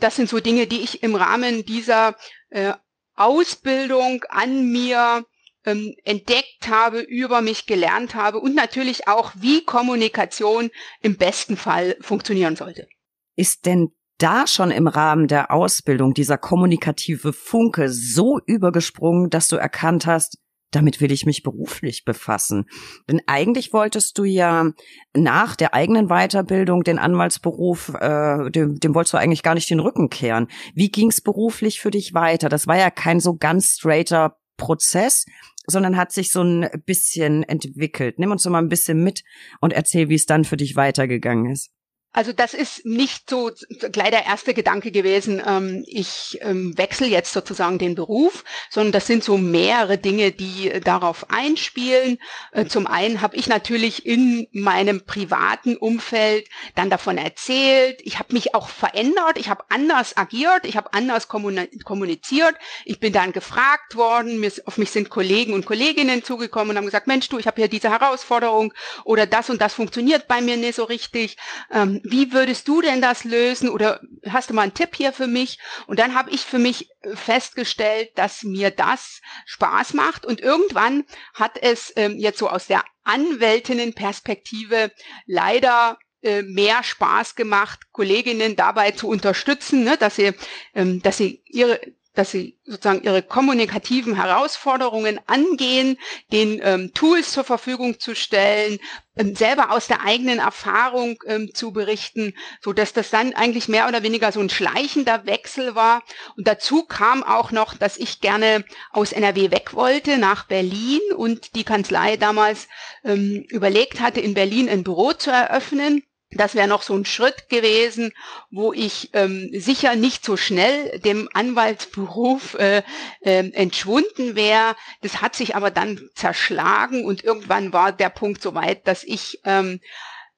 das sind so Dinge, die ich im Rahmen dieser äh, Ausbildung an mir ähm, entdeckt habe, über mich gelernt habe und natürlich auch, wie Kommunikation im besten Fall funktionieren sollte. Ist denn da schon im Rahmen der Ausbildung dieser kommunikative Funke so übergesprungen, dass du erkannt hast, damit will ich mich beruflich befassen. Denn eigentlich wolltest du ja nach der eigenen Weiterbildung den Anwaltsberuf, äh, dem, dem wolltest du eigentlich gar nicht den Rücken kehren. Wie ging's beruflich für dich weiter? Das war ja kein so ganz straighter Prozess, sondern hat sich so ein bisschen entwickelt. Nimm uns doch mal ein bisschen mit und erzähl, wie es dann für dich weitergegangen ist. Also das ist nicht so gleich der erste Gedanke gewesen, ähm, ich ähm, wechsle jetzt sozusagen den Beruf, sondern das sind so mehrere Dinge, die äh, darauf einspielen. Äh, zum einen habe ich natürlich in meinem privaten Umfeld dann davon erzählt, ich habe mich auch verändert, ich habe anders agiert, ich habe anders kommuniziert, ich bin dann gefragt worden, mir, auf mich sind Kollegen und Kolleginnen zugekommen und haben gesagt, Mensch du, ich habe hier diese Herausforderung oder das und das funktioniert bei mir nicht so richtig. Ähm, wie würdest du denn das lösen oder hast du mal einen Tipp hier für mich? Und dann habe ich für mich festgestellt, dass mir mir das Spaß macht. Und irgendwann hat es ähm, jetzt so aus der Anwältinnenperspektive leider äh, mehr Spaß gemacht, Kolleginnen dabei zu unterstützen, ne, dass sie, ähm, dass sie ihre dass sie sozusagen ihre kommunikativen Herausforderungen angehen, den ähm, Tools zur Verfügung zu stellen, ähm, selber aus der eigenen Erfahrung ähm, zu berichten, so dass das dann eigentlich mehr oder weniger so ein schleichender Wechsel war. Und dazu kam auch noch, dass ich gerne aus NRW weg wollte nach Berlin und die Kanzlei damals ähm, überlegt hatte, in Berlin ein Büro zu eröffnen. Das wäre noch so ein Schritt gewesen, wo ich ähm, sicher nicht so schnell dem Anwaltsberuf äh, äh, entschwunden wäre. Das hat sich aber dann zerschlagen und irgendwann war der Punkt so weit, dass ich ähm,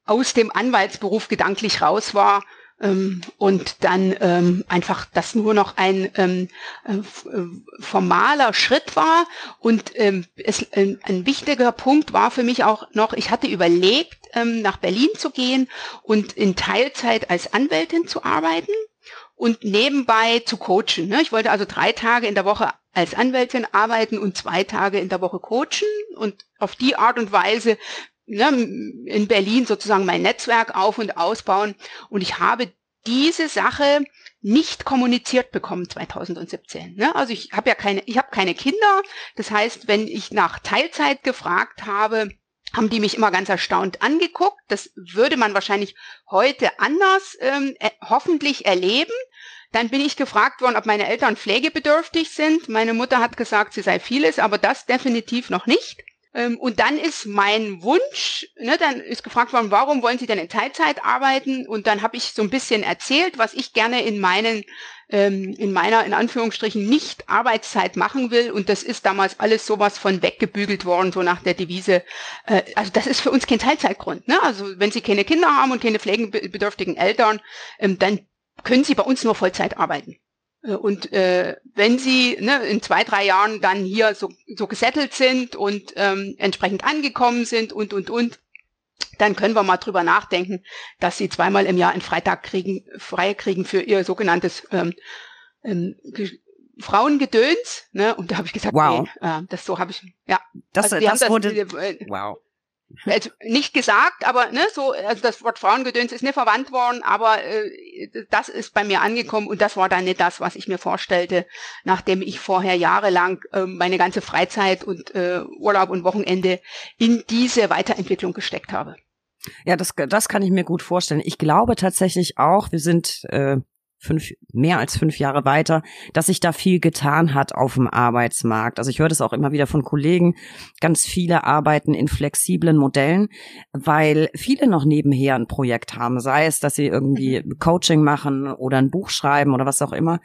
aus dem Anwaltsberuf gedanklich raus war ähm, und dann ähm, einfach das nur noch ein ähm, äh, äh, formaler Schritt war. Und ähm, es, äh, ein wichtiger Punkt war für mich auch noch, ich hatte überlegt, ähm, nach Berlin zu gehen und in Teilzeit als Anwältin zu arbeiten und nebenbei zu coachen. Ne? Ich wollte also drei Tage in der Woche als Anwältin arbeiten und zwei Tage in der Woche coachen und auf die Art und Weise ne, in Berlin sozusagen mein Netzwerk auf und ausbauen. Und ich habe diese Sache nicht kommuniziert bekommen 2017. Ne? Also ich habe ja keine, ich habe keine Kinder. Das heißt, wenn ich nach Teilzeit gefragt habe, haben die mich immer ganz erstaunt angeguckt. Das würde man wahrscheinlich heute anders ähm, äh, hoffentlich erleben. Dann bin ich gefragt worden, ob meine Eltern pflegebedürftig sind. Meine Mutter hat gesagt, sie sei vieles, aber das definitiv noch nicht. Ähm, und dann ist mein Wunsch, ne, dann ist gefragt worden, warum wollen Sie denn in Teilzeit arbeiten? Und dann habe ich so ein bisschen erzählt, was ich gerne in meinen, ähm, in meiner, in Anführungsstrichen, nicht Arbeitszeit machen will. Und das ist damals alles sowas von weggebügelt worden, so nach der Devise. Äh, also das ist für uns kein Teilzeitgrund. Ne? Also wenn Sie keine Kinder haben und keine pflegenbedürftigen Eltern, ähm, dann können Sie bei uns nur Vollzeit arbeiten. Äh, und äh, wenn sie ne, in zwei, drei Jahren dann hier so, so gesettelt sind und ähm, entsprechend angekommen sind und, und, und, dann können wir mal drüber nachdenken, dass sie zweimal im Jahr einen Freitag kriegen, frei kriegen für ihr sogenanntes ähm, ähm, Frauengedöns. Ne? Und da habe ich gesagt, wow. nee, äh, das so habe ich, ja. Das, also das, das wurde, äh, wow also nicht gesagt, aber ne, so, also das Wort Frauengedöns ist nicht verwandt worden, aber äh, das ist bei mir angekommen und das war dann nicht das, was ich mir vorstellte, nachdem ich vorher jahrelang äh, meine ganze Freizeit und äh, Urlaub und Wochenende in diese Weiterentwicklung gesteckt habe. Ja, das, das kann ich mir gut vorstellen. Ich glaube tatsächlich auch, wir sind äh, fünf, mehr als fünf Jahre weiter, dass sich da viel getan hat auf dem Arbeitsmarkt. Also ich höre das auch immer wieder von Kollegen. Ganz viele arbeiten in flexiblen Modellen, weil viele noch nebenher ein Projekt haben, sei es, dass sie irgendwie mhm. Coaching machen oder ein Buch schreiben oder was auch immer.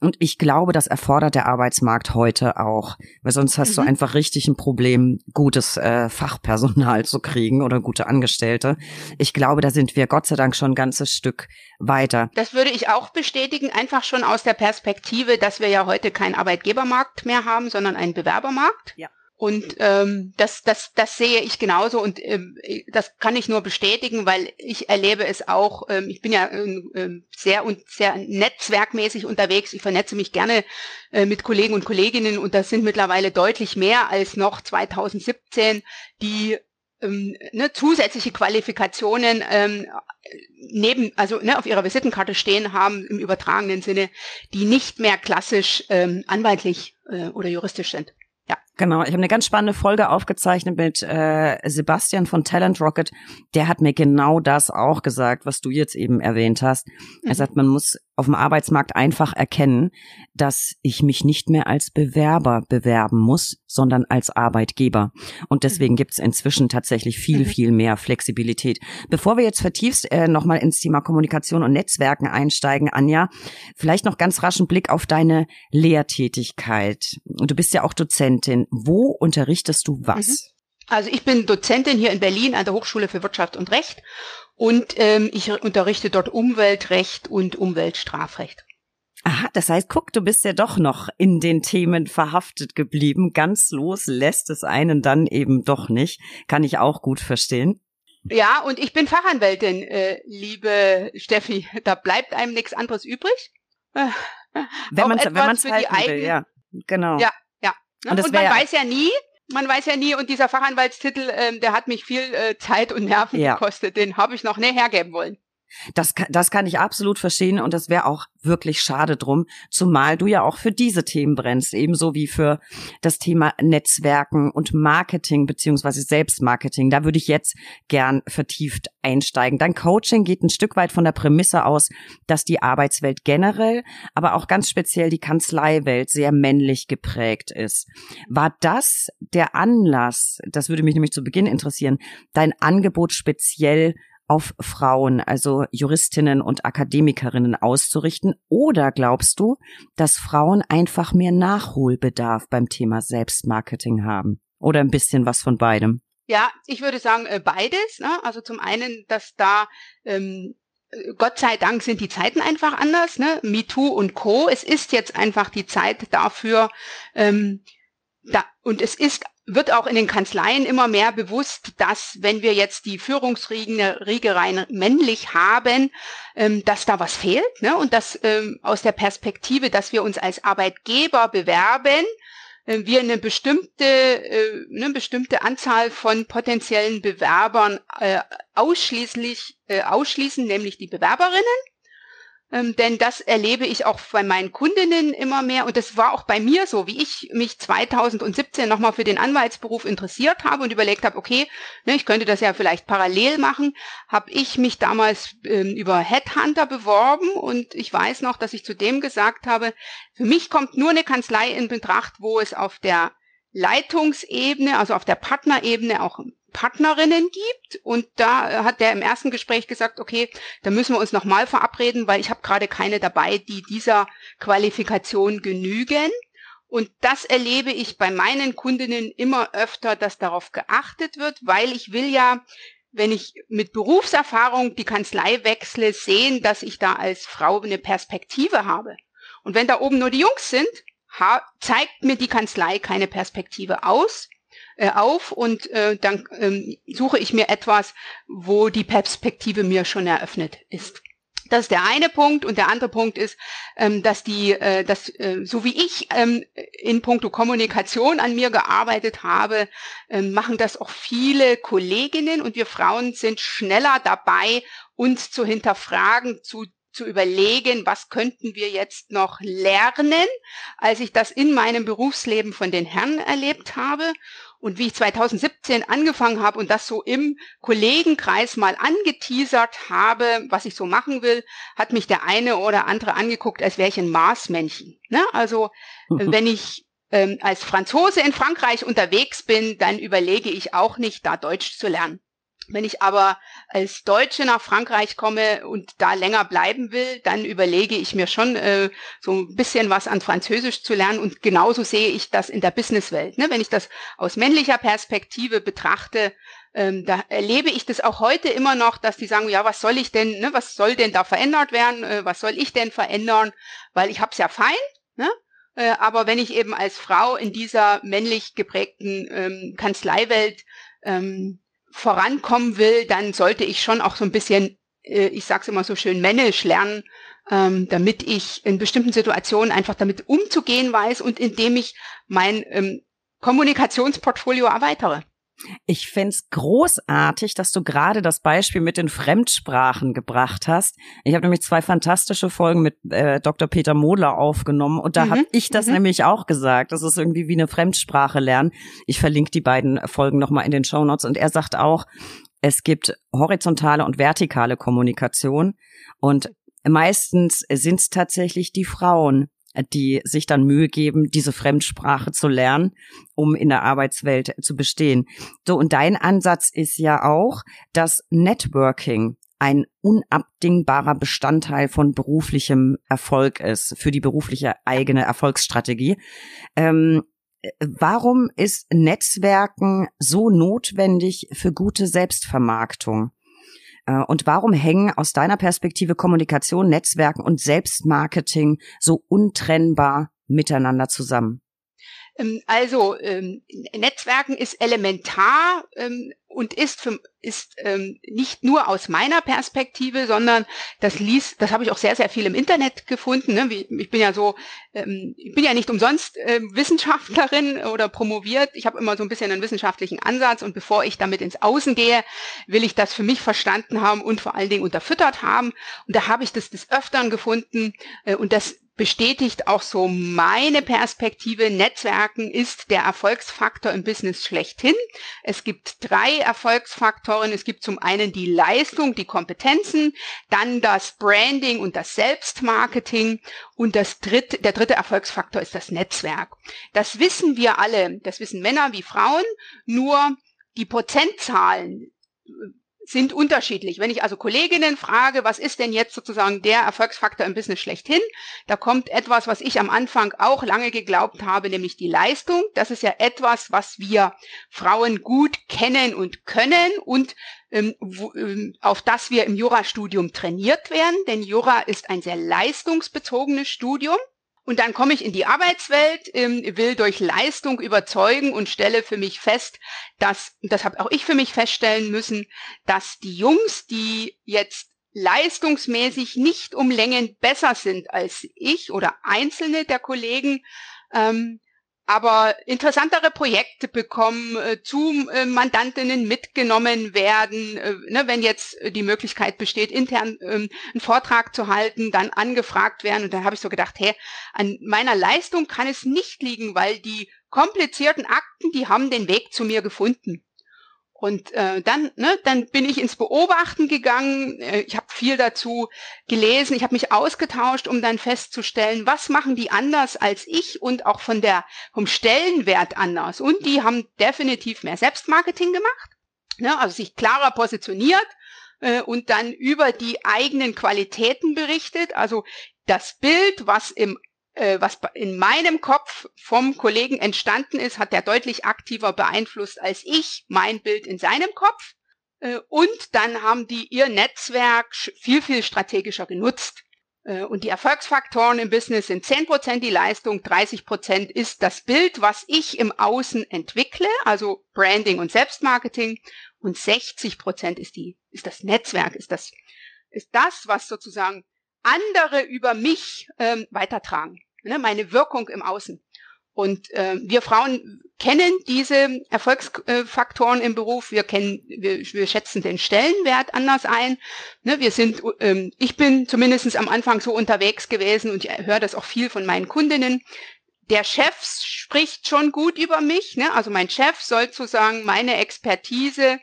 Und ich glaube, das erfordert der Arbeitsmarkt heute auch, weil sonst hast mhm. du einfach richtig ein Problem, gutes äh, Fachpersonal zu kriegen oder gute Angestellte. Ich glaube, da sind wir Gott sei Dank schon ein ganzes Stück weiter. Das würde ich auch bestätigen, einfach schon aus der Perspektive, dass wir ja heute keinen Arbeitgebermarkt mehr haben, sondern einen Bewerbermarkt. Ja. Und ähm, das, das, das sehe ich genauso und ähm, das kann ich nur bestätigen, weil ich erlebe es auch. Ähm, ich bin ja ähm, sehr und sehr netzwerkmäßig unterwegs. Ich vernetze mich gerne äh, mit Kollegen und Kolleginnen und das sind mittlerweile deutlich mehr als noch 2017, die ähm, ne, zusätzliche Qualifikationen ähm, neben, also ne, auf ihrer Visitenkarte stehen haben im übertragenen Sinne, die nicht mehr klassisch ähm, anwaltlich äh, oder juristisch sind. Ja. Genau, ich habe eine ganz spannende Folge aufgezeichnet mit äh, Sebastian von Talent Rocket. Der hat mir genau das auch gesagt, was du jetzt eben erwähnt hast. Er mhm. sagt, man muss auf dem Arbeitsmarkt einfach erkennen, dass ich mich nicht mehr als Bewerber bewerben muss, sondern als Arbeitgeber. Und deswegen mhm. gibt es inzwischen tatsächlich viel, mhm. viel mehr Flexibilität. Bevor wir jetzt vertiefst äh, nochmal ins Thema Kommunikation und Netzwerken einsteigen, Anja, vielleicht noch ganz raschen Blick auf deine Lehrtätigkeit. Du bist ja auch Dozentin. Wo unterrichtest du was? Mhm. Also ich bin Dozentin hier in Berlin an der Hochschule für Wirtschaft und Recht und ähm, ich unterrichte dort Umweltrecht und Umweltstrafrecht. Aha, das heißt, guck, du bist ja doch noch in den Themen verhaftet geblieben. Ganz los lässt es einen dann eben doch nicht. Kann ich auch gut verstehen. Ja, und ich bin Fachanwältin, äh, liebe Steffi. Da bleibt einem nichts anderes übrig. Äh, wenn man es halten will, ja. Genau. Ja. Ne? Und, und man weiß ja nie, man weiß ja nie, und dieser Fachanwaltstitel, ähm, der hat mich viel äh, Zeit und Nerven ja. gekostet, den habe ich noch nie hergeben wollen. Das, das kann ich absolut verstehen und das wäre auch wirklich schade drum, zumal du ja auch für diese Themen brennst, ebenso wie für das Thema Netzwerken und Marketing beziehungsweise Selbstmarketing. Da würde ich jetzt gern vertieft einsteigen. Dein Coaching geht ein Stück weit von der Prämisse aus, dass die Arbeitswelt generell, aber auch ganz speziell die Kanzleiwelt sehr männlich geprägt ist. War das der Anlass, das würde mich nämlich zu Beginn interessieren, dein Angebot speziell auf Frauen, also Juristinnen und Akademikerinnen auszurichten? Oder glaubst du, dass Frauen einfach mehr Nachholbedarf beim Thema Selbstmarketing haben? Oder ein bisschen was von beidem? Ja, ich würde sagen äh, beides. Ne? Also zum einen, dass da ähm, Gott sei Dank sind die Zeiten einfach anders, ne? MeToo und Co. Es ist jetzt einfach die Zeit dafür, ähm, da, und es ist wird auch in den Kanzleien immer mehr bewusst, dass wenn wir jetzt die Führungsriege rein männlich haben, ähm, dass da was fehlt ne? und dass ähm, aus der Perspektive, dass wir uns als Arbeitgeber bewerben, äh, wir eine bestimmte, äh, eine bestimmte Anzahl von potenziellen Bewerbern äh, ausschließlich äh, ausschließen, nämlich die Bewerberinnen ähm, denn das erlebe ich auch bei meinen Kundinnen immer mehr. Und das war auch bei mir so, wie ich mich 2017 nochmal für den Anwaltsberuf interessiert habe und überlegt habe, okay, ne, ich könnte das ja vielleicht parallel machen, habe ich mich damals ähm, über Headhunter beworben und ich weiß noch, dass ich zu dem gesagt habe, für mich kommt nur eine Kanzlei in Betracht, wo es auf der Leitungsebene, also auf der Partnerebene auch Partnerinnen gibt. Und da äh, hat der im ersten Gespräch gesagt, okay, da müssen wir uns nochmal verabreden, weil ich habe gerade keine dabei, die dieser Qualifikation genügen. Und das erlebe ich bei meinen Kundinnen immer öfter, dass darauf geachtet wird, weil ich will ja, wenn ich mit Berufserfahrung die Kanzlei wechsle, sehen, dass ich da als Frau eine Perspektive habe. Und wenn da oben nur die Jungs sind, zeigt mir die Kanzlei keine Perspektive aus, äh, auf und äh, dann ähm, suche ich mir etwas, wo die Perspektive mir schon eröffnet ist. Das ist der eine Punkt und der andere Punkt ist, ähm, dass die, äh, dass äh, so wie ich ähm, in puncto Kommunikation an mir gearbeitet habe, äh, machen das auch viele Kolleginnen und wir Frauen sind schneller dabei, uns zu hinterfragen, zu zu überlegen, was könnten wir jetzt noch lernen, als ich das in meinem Berufsleben von den Herren erlebt habe. Und wie ich 2017 angefangen habe und das so im Kollegenkreis mal angeteasert habe, was ich so machen will, hat mich der eine oder andere angeguckt, als wäre ich ein Marsmännchen. Ne? Also wenn ich ähm, als Franzose in Frankreich unterwegs bin, dann überlege ich auch nicht, da Deutsch zu lernen. Wenn ich aber als Deutsche nach Frankreich komme und da länger bleiben will, dann überlege ich mir schon äh, so ein bisschen was an Französisch zu lernen. Und genauso sehe ich das in der Businesswelt. Ne? Wenn ich das aus männlicher Perspektive betrachte, ähm, da erlebe ich das auch heute immer noch, dass die sagen, ja, was soll ich denn, ne, was soll denn da verändert werden, äh, was soll ich denn verändern, weil ich hab's ja fein, ne? Äh, aber wenn ich eben als Frau in dieser männlich geprägten ähm, Kanzleiwelt ähm, vorankommen will, dann sollte ich schon auch so ein bisschen, äh, ich sag's immer so schön, männisch lernen, ähm, damit ich in bestimmten Situationen einfach damit umzugehen weiß und indem ich mein ähm, Kommunikationsportfolio erweitere. Ich find's großartig, dass du gerade das Beispiel mit den Fremdsprachen gebracht hast. Ich habe nämlich zwei fantastische Folgen mit äh, Dr. Peter Modler aufgenommen und da mhm. habe ich das mhm. nämlich auch gesagt. Das ist irgendwie wie eine Fremdsprache lernen. Ich verlinke die beiden Folgen nochmal in den Show Notes und er sagt auch, es gibt horizontale und vertikale Kommunikation und meistens sind es tatsächlich die Frauen, die sich dann Mühe geben, diese Fremdsprache zu lernen, um in der Arbeitswelt zu bestehen. So, und dein Ansatz ist ja auch, dass Networking ein unabdingbarer Bestandteil von beruflichem Erfolg ist, für die berufliche eigene Erfolgsstrategie. Ähm, warum ist Netzwerken so notwendig für gute Selbstvermarktung? Äh, und warum hängen aus deiner Perspektive Kommunikation, Netzwerken und Selbstmarketing so untrennbar miteinander zusammen? Ähm, also ähm, Netzwerken ist elementar ähm, und ist für, ist nicht nur aus meiner Perspektive, sondern das liest, das habe ich auch sehr sehr viel im Internet gefunden. Ne? Ich bin ja so, ich bin ja nicht umsonst Wissenschaftlerin oder promoviert. Ich habe immer so ein bisschen einen wissenschaftlichen Ansatz und bevor ich damit ins Außen gehe, will ich das für mich verstanden haben und vor allen Dingen unterfüttert haben. Und da habe ich das des Öfteren gefunden äh, und das bestätigt auch so meine Perspektive. Netzwerken ist der Erfolgsfaktor im Business schlechthin. Es gibt drei Erfolgsfaktoren. Es gibt zum einen die Leistung, die Kompetenzen, dann das Branding und das Selbstmarketing und das dritte, der dritte Erfolgsfaktor ist das Netzwerk. Das wissen wir alle. Das wissen Männer wie Frauen. Nur die Prozentzahlen sind unterschiedlich. Wenn ich also Kolleginnen frage, was ist denn jetzt sozusagen der Erfolgsfaktor im Business schlechthin, da kommt etwas, was ich am Anfang auch lange geglaubt habe, nämlich die Leistung. Das ist ja etwas, was wir Frauen gut kennen und können und ähm, wo, ähm, auf das wir im Jurastudium trainiert werden, denn Jura ist ein sehr leistungsbezogenes Studium. Und dann komme ich in die Arbeitswelt, ähm, will durch Leistung überzeugen und stelle für mich fest, dass, das habe auch ich für mich feststellen müssen, dass die Jungs, die jetzt leistungsmäßig nicht um Längen besser sind als ich oder einzelne der Kollegen, ähm, aber interessantere Projekte bekommen, äh, zu äh, Mandantinnen mitgenommen werden. Äh, ne, wenn jetzt die Möglichkeit besteht, intern ähm, einen Vortrag zu halten, dann angefragt werden. Und dann habe ich so gedacht, hey, an meiner Leistung kann es nicht liegen, weil die komplizierten Akten, die haben den Weg zu mir gefunden. Und äh, dann, ne, dann bin ich ins Beobachten gegangen. Äh, ich habe viel dazu gelesen. Ich habe mich ausgetauscht, um dann festzustellen, was machen die anders als ich und auch von der vom Stellenwert anders. Und die haben definitiv mehr Selbstmarketing gemacht, ne, also sich klarer positioniert äh, und dann über die eigenen Qualitäten berichtet. Also das Bild, was im äh, was in meinem Kopf vom Kollegen entstanden ist, hat er deutlich aktiver beeinflusst als ich mein Bild in seinem Kopf. Äh, und dann haben die ihr Netzwerk viel, viel strategischer genutzt. Äh, und die Erfolgsfaktoren im Business sind 10% die Leistung, 30% ist das Bild, was ich im Außen entwickle, also Branding und Selbstmarketing. Und 60% ist die, ist das Netzwerk, ist das, ist das, was sozusagen andere über mich ähm, weitertragen, ne, meine Wirkung im Außen. Und äh, wir Frauen kennen diese Erfolgsfaktoren im Beruf. Wir kennen, wir, wir schätzen den Stellenwert anders ein. Ne, wir sind, ähm, ich bin zumindest am Anfang so unterwegs gewesen und ich höre das auch viel von meinen Kundinnen. Der Chef spricht schon gut über mich. Ne? Also mein Chef soll sozusagen meine Expertise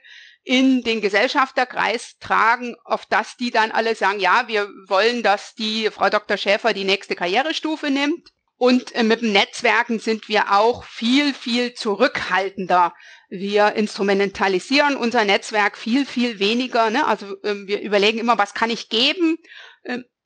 in den Gesellschafterkreis tragen, auf das die dann alle sagen, ja, wir wollen, dass die Frau Dr. Schäfer die nächste Karrierestufe nimmt. Und äh, mit dem Netzwerken sind wir auch viel, viel zurückhaltender. Wir instrumentalisieren unser Netzwerk viel, viel weniger. Ne? Also äh, wir überlegen immer, was kann ich geben?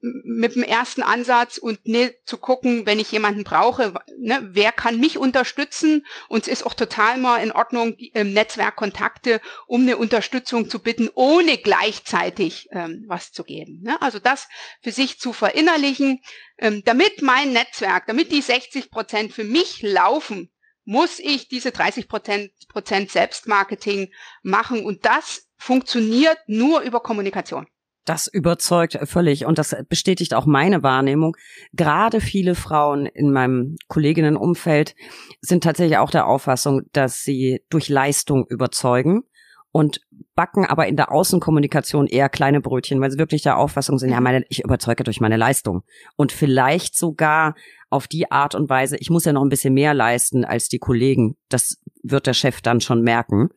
Mit dem ersten Ansatz und ne, zu gucken, wenn ich jemanden brauche, ne, wer kann mich unterstützen? Und es ist auch total mal in Ordnung, ähm, Netzwerkkontakte, um eine Unterstützung zu bitten, ohne gleichzeitig ähm, was zu geben. Ne? Also das für sich zu verinnerlichen, ähm, damit mein Netzwerk, damit die 60 Prozent für mich laufen, muss ich diese 30 Prozent Prozent Selbstmarketing machen und das funktioniert nur über Kommunikation. Das überzeugt völlig und das bestätigt auch meine Wahrnehmung. Gerade viele Frauen in meinem Kolleginnenumfeld sind tatsächlich auch der Auffassung, dass sie durch Leistung überzeugen und backen aber in der Außenkommunikation eher kleine Brötchen, weil sie wirklich der Auffassung sind, ja, meine, ich überzeuge durch meine Leistung. Und vielleicht sogar auf die Art und Weise, ich muss ja noch ein bisschen mehr leisten als die Kollegen. Das wird der Chef dann schon merken.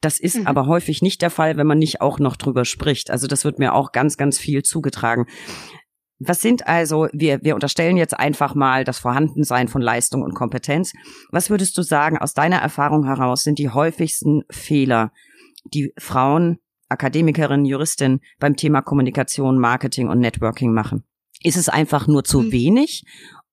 Das ist mhm. aber häufig nicht der Fall, wenn man nicht auch noch drüber spricht. Also das wird mir auch ganz, ganz viel zugetragen. Was sind also, wir, wir unterstellen jetzt einfach mal das Vorhandensein von Leistung und Kompetenz. Was würdest du sagen, aus deiner Erfahrung heraus sind die häufigsten Fehler, die Frauen, Akademikerinnen, Juristinnen beim Thema Kommunikation, Marketing und Networking machen? Ist es einfach nur zu mhm. wenig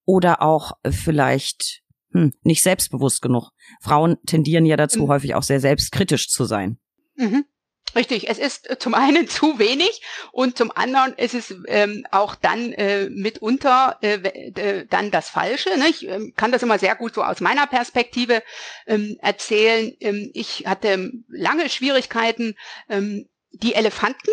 oder auch vielleicht hm, nicht selbstbewusst genug. Frauen tendieren ja dazu, mhm. häufig auch sehr selbstkritisch zu sein. Mhm. Richtig, es ist äh, zum einen zu wenig und zum anderen ist es ähm, auch dann äh, mitunter äh, äh, dann das Falsche. Ne? Ich ähm, kann das immer sehr gut so aus meiner Perspektive ähm, erzählen. Ähm, ich hatte lange Schwierigkeiten, ähm, die Elefanten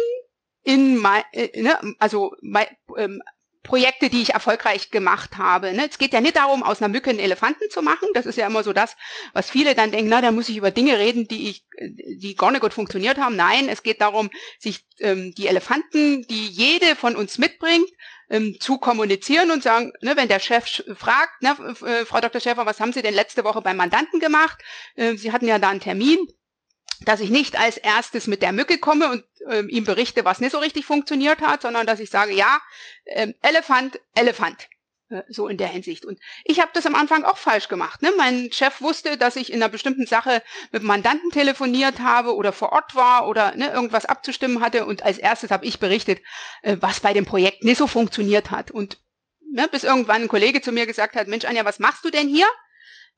in mein, äh, ne, also mein, ähm, Projekte, die ich erfolgreich gemacht habe. Ne? Es geht ja nicht darum, aus einer Mücke einen Elefanten zu machen. Das ist ja immer so das, was viele dann denken, na, da muss ich über Dinge reden, die ich, die gar nicht gut funktioniert haben. Nein, es geht darum, sich ähm, die Elefanten, die jede von uns mitbringt, ähm, zu kommunizieren und sagen, ne, wenn der Chef fragt, ne, äh, Frau Dr. Schäfer, was haben Sie denn letzte Woche beim Mandanten gemacht? Äh, Sie hatten ja da einen Termin dass ich nicht als erstes mit der Mücke komme und ähm, ihm berichte, was nicht so richtig funktioniert hat, sondern dass ich sage, ja, ähm, Elefant, Elefant. Äh, so in der Hinsicht. Und ich habe das am Anfang auch falsch gemacht. Ne? Mein Chef wusste, dass ich in einer bestimmten Sache mit Mandanten telefoniert habe oder vor Ort war oder ne, irgendwas abzustimmen hatte. Und als erstes habe ich berichtet, äh, was bei dem Projekt nicht so funktioniert hat. Und ne, bis irgendwann ein Kollege zu mir gesagt hat, Mensch, Anja, was machst du denn hier?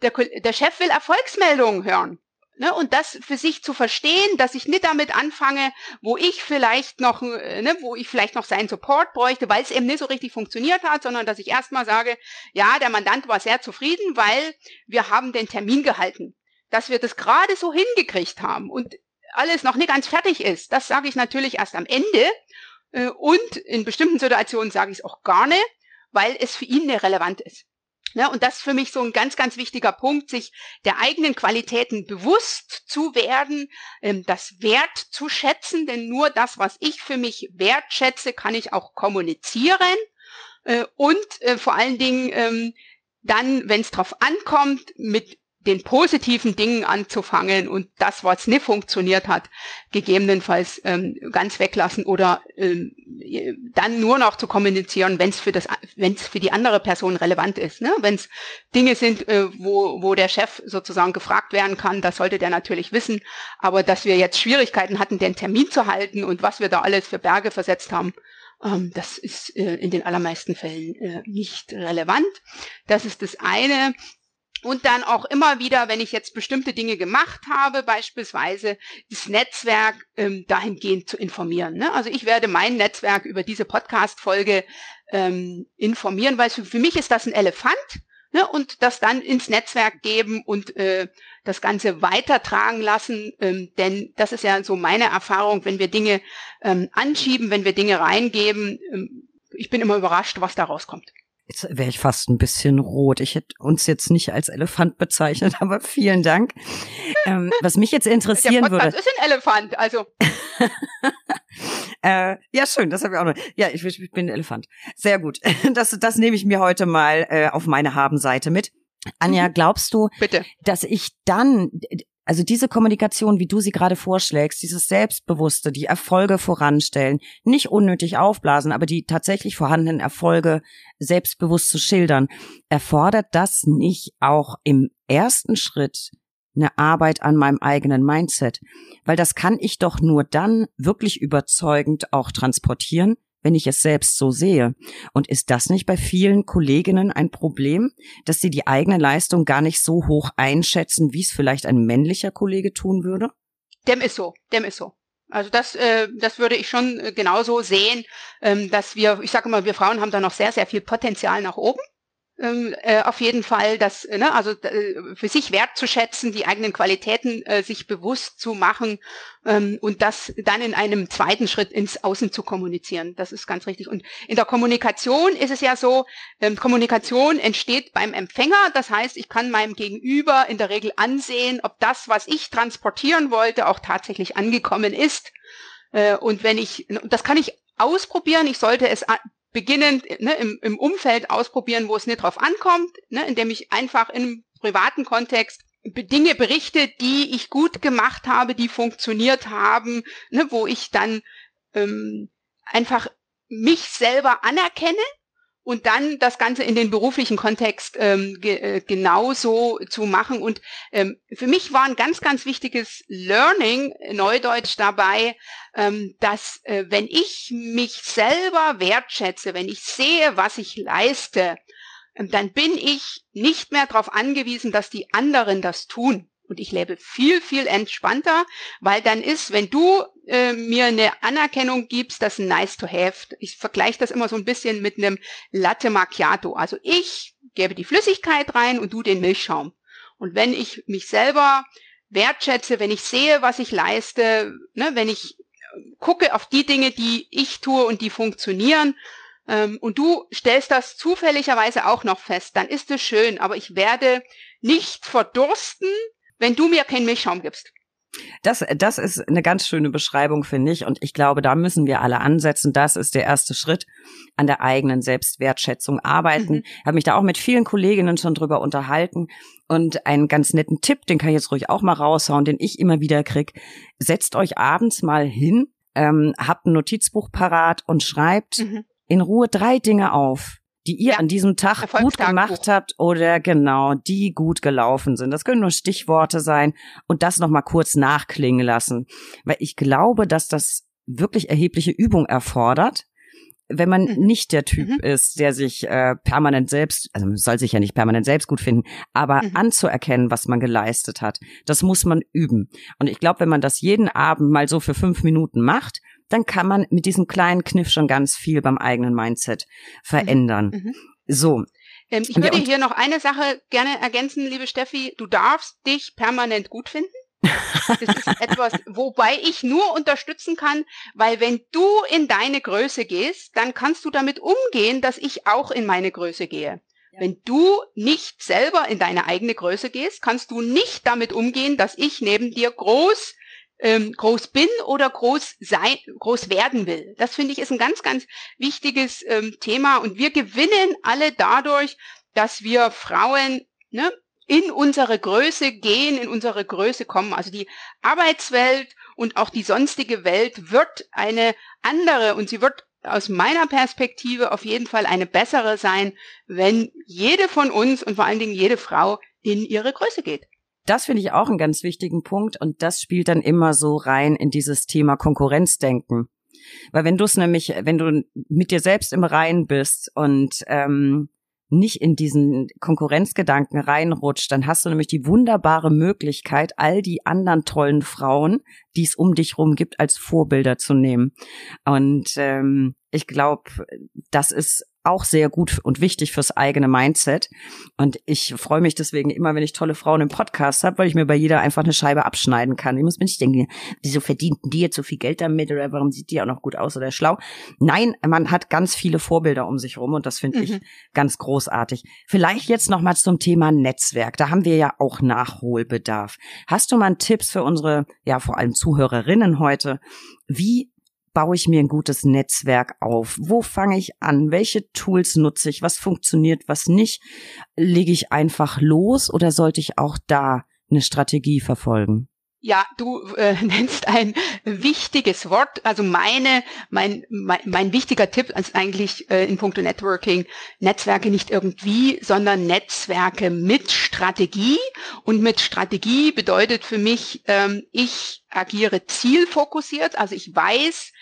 Der, der Chef will Erfolgsmeldungen hören. Ne, und das für sich zu verstehen, dass ich nicht damit anfange, wo ich vielleicht noch, äh, ne, wo ich vielleicht noch seinen Support bräuchte, weil es eben nicht so richtig funktioniert hat, sondern dass ich erstmal sage, ja, der Mandant war sehr zufrieden, weil wir haben den Termin gehalten. Dass wir das gerade so hingekriegt haben und alles noch nicht ganz fertig ist, das sage ich natürlich erst am Ende. Äh, und in bestimmten Situationen sage ich es auch gar nicht, weil es für ihn nicht relevant ist. Ja, und das ist für mich so ein ganz, ganz wichtiger Punkt, sich der eigenen Qualitäten bewusst zu werden, ähm, das Wert zu schätzen, denn nur das, was ich für mich wertschätze, kann ich auch kommunizieren äh, und äh, vor allen Dingen ähm, dann, wenn es drauf ankommt, mit den positiven Dingen anzufangen und das, was nicht funktioniert hat, gegebenenfalls ähm, ganz weglassen oder ähm, dann nur noch zu kommunizieren, wenn es für das, wenn es für die andere Person relevant ist. Ne? Wenn es Dinge sind, äh, wo wo der Chef sozusagen gefragt werden kann, das sollte der natürlich wissen. Aber dass wir jetzt Schwierigkeiten hatten, den Termin zu halten und was wir da alles für Berge versetzt haben, ähm, das ist äh, in den allermeisten Fällen äh, nicht relevant. Das ist das eine und dann auch immer wieder, wenn ich jetzt bestimmte Dinge gemacht habe, beispielsweise das Netzwerk ähm, dahingehend zu informieren. Ne? Also ich werde mein Netzwerk über diese Podcast-Folge ähm, informieren, weil für, für mich ist das ein Elefant ne? und das dann ins Netzwerk geben und äh, das Ganze weitertragen lassen. Ähm, denn das ist ja so meine Erfahrung, wenn wir Dinge ähm, anschieben, wenn wir Dinge reingeben. Ähm, ich bin immer überrascht, was da rauskommt. Jetzt wäre ich fast ein bisschen rot. Ich hätte uns jetzt nicht als Elefant bezeichnet, aber vielen Dank. Ähm, was mich jetzt interessieren Der würde. Das ist ein Elefant, also. äh, ja, schön, das habe ich auch noch. Ja, ich, ich, bin ein Elefant. Sehr gut. Das, das nehme ich mir heute mal äh, auf meine Habenseite mit. Anja, mhm. glaubst du, Bitte. dass ich dann also diese Kommunikation, wie du sie gerade vorschlägst, dieses Selbstbewusste, die Erfolge voranstellen, nicht unnötig aufblasen, aber die tatsächlich vorhandenen Erfolge selbstbewusst zu schildern, erfordert das nicht auch im ersten Schritt eine Arbeit an meinem eigenen Mindset? Weil das kann ich doch nur dann wirklich überzeugend auch transportieren, wenn ich es selbst so sehe. Und ist das nicht bei vielen Kolleginnen ein Problem, dass sie die eigene Leistung gar nicht so hoch einschätzen, wie es vielleicht ein männlicher Kollege tun würde? Dem ist so, dem ist so. Also das, äh, das würde ich schon äh, genauso sehen, ähm, dass wir, ich sage immer, wir Frauen haben da noch sehr, sehr viel Potenzial nach oben äh, auf jeden Fall, das, ne, also äh, für sich wertzuschätzen, die eigenen Qualitäten äh, sich bewusst zu machen ähm, und das dann in einem zweiten Schritt ins Außen zu kommunizieren. Das ist ganz richtig. Und in der Kommunikation ist es ja so, ähm, Kommunikation entsteht beim Empfänger. Das heißt, ich kann meinem Gegenüber in der Regel ansehen, ob das, was ich transportieren wollte, auch tatsächlich angekommen ist. Äh, und wenn ich, das kann ich ausprobieren. Ich sollte es beginnend ne, im, im Umfeld ausprobieren, wo es nicht drauf ankommt, ne, indem ich einfach im privaten Kontext Dinge berichte, die ich gut gemacht habe, die funktioniert haben, ne, wo ich dann ähm, einfach mich selber anerkenne und dann das Ganze in den beruflichen Kontext ähm, ge äh, genauso zu machen. Und ähm, für mich war ein ganz, ganz wichtiges Learning, Neudeutsch dabei, ähm, dass äh, wenn ich mich selber wertschätze, wenn ich sehe, was ich leiste, ähm, dann bin ich nicht mehr darauf angewiesen, dass die anderen das tun. Und ich lebe viel, viel entspannter, weil dann ist, wenn du äh, mir eine Anerkennung gibst, das ist nice to have. Ich vergleiche das immer so ein bisschen mit einem Latte Macchiato. Also ich gebe die Flüssigkeit rein und du den Milchschaum. Und wenn ich mich selber wertschätze, wenn ich sehe, was ich leiste, ne, wenn ich gucke auf die Dinge, die ich tue und die funktionieren, ähm, und du stellst das zufälligerweise auch noch fest, dann ist es schön, aber ich werde nicht verdursten, wenn du mir keinen Milchschaum gibst. Das, das ist eine ganz schöne Beschreibung, finde ich. Und ich glaube, da müssen wir alle ansetzen. Das ist der erste Schritt an der eigenen Selbstwertschätzung arbeiten. Mhm. Ich habe mich da auch mit vielen Kolleginnen schon drüber unterhalten. Und einen ganz netten Tipp, den kann ich jetzt ruhig auch mal raushauen, den ich immer wieder krieg. Setzt euch abends mal hin, ähm, habt ein Notizbuch parat und schreibt mhm. in Ruhe drei Dinge auf, die ihr ja. an diesem Tag gut gemacht habt oder genau, die gut gelaufen sind. Das können nur Stichworte sein und das nochmal kurz nachklingen lassen. Weil ich glaube, dass das wirklich erhebliche Übung erfordert, wenn man mhm. nicht der Typ mhm. ist, der sich äh, permanent selbst, also man soll sich ja nicht permanent selbst gut finden, aber mhm. anzuerkennen, was man geleistet hat, das muss man üben. Und ich glaube, wenn man das jeden Abend mal so für fünf Minuten macht, dann kann man mit diesem kleinen Kniff schon ganz viel beim eigenen Mindset verändern. Mhm. mhm. So. Ähm, ich würde hier noch eine Sache gerne ergänzen, liebe Steffi. Du darfst dich permanent gut finden. Das ist etwas, wobei ich nur unterstützen kann, weil wenn du in deine Größe gehst, dann kannst du damit umgehen, dass ich auch in meine Größe gehe. Ja. Wenn du nicht selber in deine eigene Größe gehst, kannst du nicht damit umgehen, dass ich neben dir groß ähm, groß bin oder groß sein, groß werden will. Das finde ich ist ein ganz, ganz wichtiges ähm, Thema und wir gewinnen alle dadurch, dass wir Frauen ne, in unsere Größe gehen, in unsere Größe kommen. Also die Arbeitswelt und auch die sonstige Welt wird eine andere und sie wird aus meiner Perspektive auf jeden Fall eine bessere sein, wenn jede von uns und vor allen Dingen jede Frau in ihre Größe geht. Das finde ich auch einen ganz wichtigen Punkt und das spielt dann immer so rein in dieses Thema Konkurrenzdenken. Weil wenn du es nämlich, wenn du mit dir selbst im Reinen bist und ähm, nicht in diesen Konkurrenzgedanken reinrutscht, dann hast du nämlich die wunderbare Möglichkeit, all die anderen tollen Frauen, die es um dich rum gibt, als Vorbilder zu nehmen. Und ähm, ich glaube, das ist auch sehr gut und wichtig fürs eigene Mindset. Und ich freue mich deswegen immer, wenn ich tolle Frauen im Podcast habe, weil ich mir bei jeder einfach eine Scheibe abschneiden kann. Ich muss mir nicht denken, wieso verdienten die jetzt so viel Geld damit oder warum sieht die auch noch gut aus oder schlau? Nein, man hat ganz viele Vorbilder um sich rum und das finde mhm. ich ganz großartig. Vielleicht jetzt noch mal zum Thema Netzwerk. Da haben wir ja auch Nachholbedarf. Hast du mal Tipps für unsere, ja vor allem Zuhörerinnen heute, wie baue ich mir ein gutes Netzwerk auf? Wo fange ich an? Welche Tools nutze ich? Was funktioniert, was nicht? Lege ich einfach los oder sollte ich auch da eine Strategie verfolgen? Ja, du äh, nennst ein wichtiges Wort. Also meine, mein, mein, mein wichtiger Tipp ist eigentlich äh, in puncto Networking, Netzwerke nicht irgendwie, sondern Netzwerke mit Strategie. Und mit Strategie bedeutet für mich, ähm, ich agiere zielfokussiert. Also ich weiß,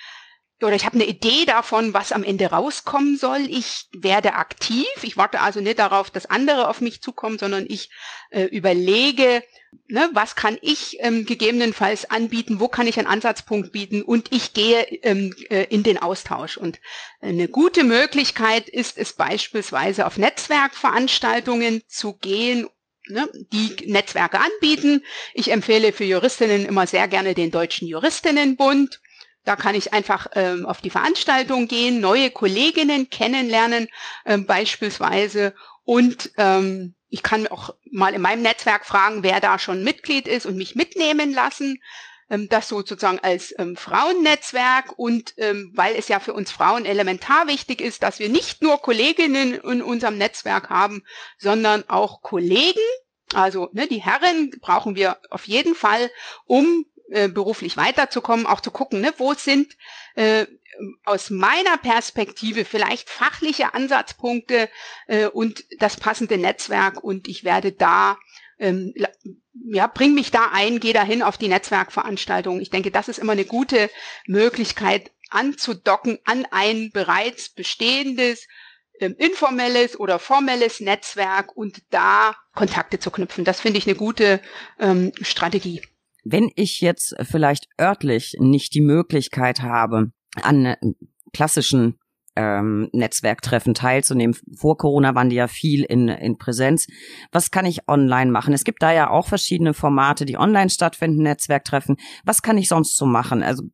oder ich habe eine Idee davon, was am Ende rauskommen soll. Ich werde aktiv. Ich warte also nicht darauf, dass andere auf mich zukommen, sondern ich äh, überlege, ne, was kann ich ähm, gegebenenfalls anbieten, wo kann ich einen Ansatzpunkt bieten und ich gehe ähm, äh, in den Austausch. Und eine gute Möglichkeit ist es beispielsweise auf Netzwerkveranstaltungen zu gehen ne, die Netzwerke anbieten. Ich empfehle für Juristinnen immer sehr gerne den Deutschen Juristinnenbund da kann ich einfach ähm, auf die Veranstaltung gehen, neue Kolleginnen kennenlernen ähm, beispielsweise und ähm, ich kann auch mal in meinem Netzwerk fragen, wer da schon Mitglied ist und mich mitnehmen lassen. Ähm, das sozusagen als ähm, Frauennetzwerk und ähm, weil es ja für uns Frauen elementar wichtig ist, dass wir nicht nur Kolleginnen in unserem Netzwerk haben, sondern auch Kollegen. Also ne, die Herren brauchen wir auf jeden Fall, um äh, beruflich weiterzukommen, auch zu gucken, ne, wo sind äh, aus meiner Perspektive vielleicht fachliche Ansatzpunkte äh, und das passende Netzwerk und ich werde da ähm, ja, bring mich da ein, geh dahin auf die Netzwerkveranstaltung. Ich denke, das ist immer eine gute Möglichkeit anzudocken an ein bereits bestehendes ähm, informelles oder formelles Netzwerk und da Kontakte zu knüpfen. Das finde ich eine gute ähm, Strategie. Wenn ich jetzt vielleicht örtlich nicht die Möglichkeit habe, an äh, klassischen ähm, Netzwerktreffen teilzunehmen. Vor Corona waren die ja viel in, in Präsenz. Was kann ich online machen? Es gibt da ja auch verschiedene Formate, die online stattfinden, Netzwerktreffen. Was kann ich sonst so machen? Also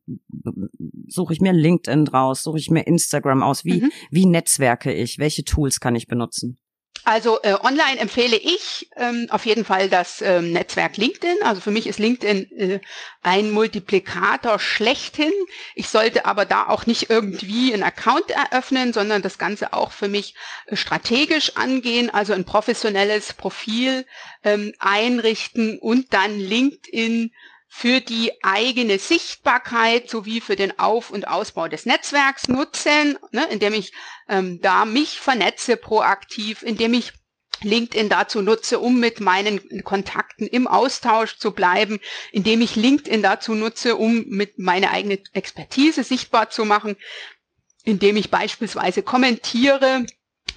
suche ich mir LinkedIn draus, suche ich mir Instagram aus? Wie, mhm. wie netzwerke ich? Welche Tools kann ich benutzen? Also äh, online empfehle ich ähm, auf jeden Fall das ähm, Netzwerk LinkedIn. Also für mich ist LinkedIn äh, ein Multiplikator schlechthin. Ich sollte aber da auch nicht irgendwie einen Account eröffnen, sondern das Ganze auch für mich äh, strategisch angehen, also ein professionelles Profil ähm, einrichten und dann LinkedIn für die eigene Sichtbarkeit sowie für den Auf- und Ausbau des Netzwerks nutzen, ne, indem ich ähm, da mich vernetze proaktiv, indem ich LinkedIn dazu nutze, um mit meinen Kontakten im Austausch zu bleiben, indem ich LinkedIn dazu nutze, um mit meine eigene Expertise sichtbar zu machen, indem ich beispielsweise kommentiere,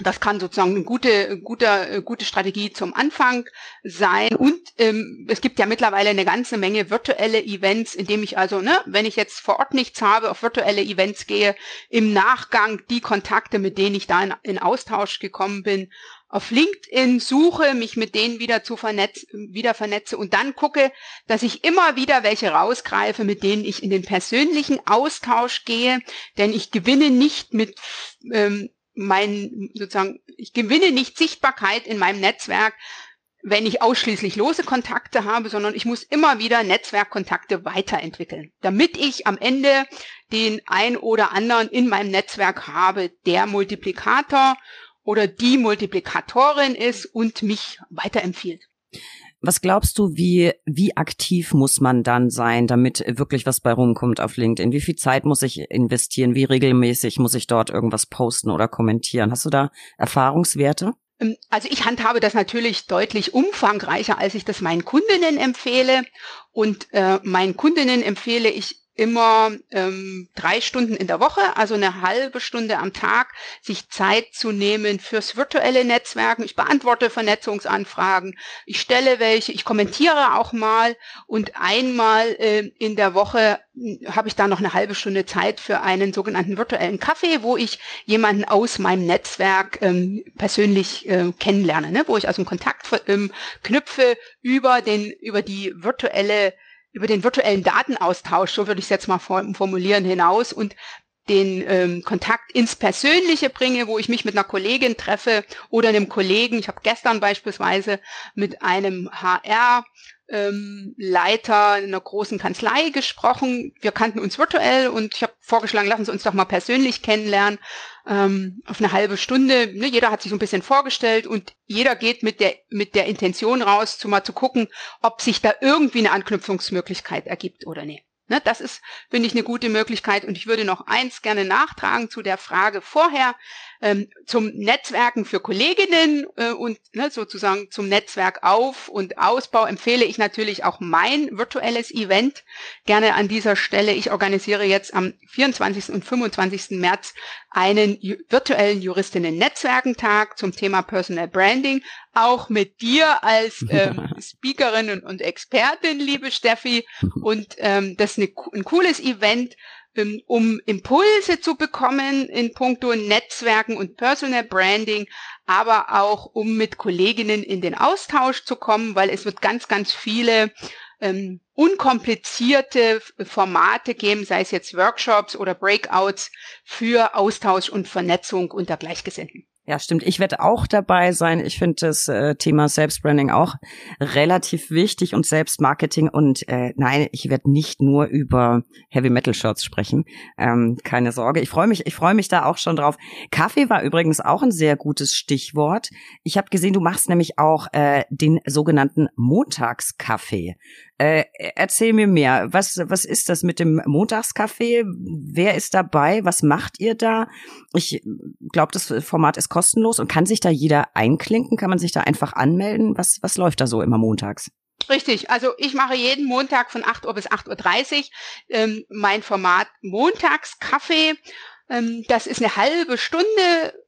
das kann sozusagen eine gute, gute, gute Strategie zum Anfang sein. Und ähm, es gibt ja mittlerweile eine ganze Menge virtuelle Events, indem ich also, ne, wenn ich jetzt vor Ort nichts habe, auf virtuelle Events gehe, im Nachgang die Kontakte, mit denen ich da in, in Austausch gekommen bin, auf LinkedIn suche, mich mit denen wieder zu vernetz, wieder vernetze und dann gucke, dass ich immer wieder welche rausgreife, mit denen ich in den persönlichen Austausch gehe, denn ich gewinne nicht mit ähm, mein, sozusagen, ich gewinne nicht Sichtbarkeit in meinem Netzwerk, wenn ich ausschließlich lose Kontakte habe, sondern ich muss immer wieder Netzwerkkontakte weiterentwickeln, damit ich am Ende den ein oder anderen in meinem Netzwerk habe, der Multiplikator oder die Multiplikatorin ist und mich weiterempfiehlt. Was glaubst du, wie, wie aktiv muss man dann sein, damit wirklich was bei rumkommt auf LinkedIn? Wie viel Zeit muss ich investieren? Wie regelmäßig muss ich dort irgendwas posten oder kommentieren? Hast du da Erfahrungswerte? Ähm, also ich handhabe das natürlich deutlich umfangreicher, als ich das meinen Kundinnen empfehle. Und äh, meinen Kundinnen empfehle ich immer ähm, drei Stunden in der Woche, also eine halbe Stunde am Tag, sich Zeit zu nehmen fürs virtuelle Netzwerken. Ich beantworte Vernetzungsanfragen, ich stelle welche, ich kommentiere auch mal und einmal äh, in der Woche hm, habe ich da noch eine halbe Stunde Zeit für einen sogenannten virtuellen Kaffee, wo ich jemanden aus meinem Netzwerk ähm, persönlich äh, kennenlerne, ne? wo ich also einen Kontakt ähm, knüpfe über den über die virtuelle über den virtuellen Datenaustausch, so würde ich es jetzt mal formulieren, hinaus und den ähm, Kontakt ins Persönliche bringe, wo ich mich mit einer Kollegin treffe oder einem Kollegen. Ich habe gestern beispielsweise mit einem HR ähm, Leiter einer großen Kanzlei gesprochen. Wir kannten uns virtuell und ich habe vorgeschlagen, lassen Sie uns doch mal persönlich kennenlernen ähm, auf eine halbe Stunde. Ne, jeder hat sich so ein bisschen vorgestellt und jeder geht mit der mit der Intention raus, zu mal zu gucken, ob sich da irgendwie eine Anknüpfungsmöglichkeit ergibt oder nicht. Ne, das ist, finde ich, eine gute Möglichkeit. Und ich würde noch eins gerne nachtragen zu der Frage vorher ähm, zum Netzwerken für Kolleginnen äh, und ne, sozusagen zum Netzwerk auf und Ausbau empfehle ich natürlich auch mein virtuelles Event gerne an dieser Stelle. Ich organisiere jetzt am 24. und 25. März einen virtuellen Juristinnen-Netzwerkentag zum Thema Personal Branding, auch mit dir als ähm, Speakerin und, und Expertin, liebe Steffi. Und ähm, das ist eine, ein cooles Event, um Impulse zu bekommen in puncto Netzwerken und Personal Branding, aber auch um mit Kolleginnen in den Austausch zu kommen, weil es wird ganz, ganz viele ähm, unkomplizierte Formate geben, sei es jetzt Workshops oder Breakouts für Austausch und Vernetzung unter Gleichgesinnten. Ja, stimmt. Ich werde auch dabei sein. Ich finde das äh, Thema Selbstbranding auch relativ wichtig und Selbstmarketing. Und äh, nein, ich werde nicht nur über Heavy Metal Shirts sprechen. Ähm, keine Sorge. Ich freue mich, ich freue mich da auch schon drauf. Kaffee war übrigens auch ein sehr gutes Stichwort. Ich habe gesehen, du machst nämlich auch äh, den sogenannten Montagskaffee. Äh, erzähl mir mehr. Was, was ist das mit dem Montagskaffee? Wer ist dabei? Was macht ihr da? Ich glaube, das Format ist kostenlos und kann sich da jeder einklinken? Kann man sich da einfach anmelden? Was, was läuft da so immer montags? Richtig, also ich mache jeden Montag von 8 Uhr bis 8.30 Uhr ähm, mein Format Montagskaffee. Ähm, das ist eine halbe Stunde,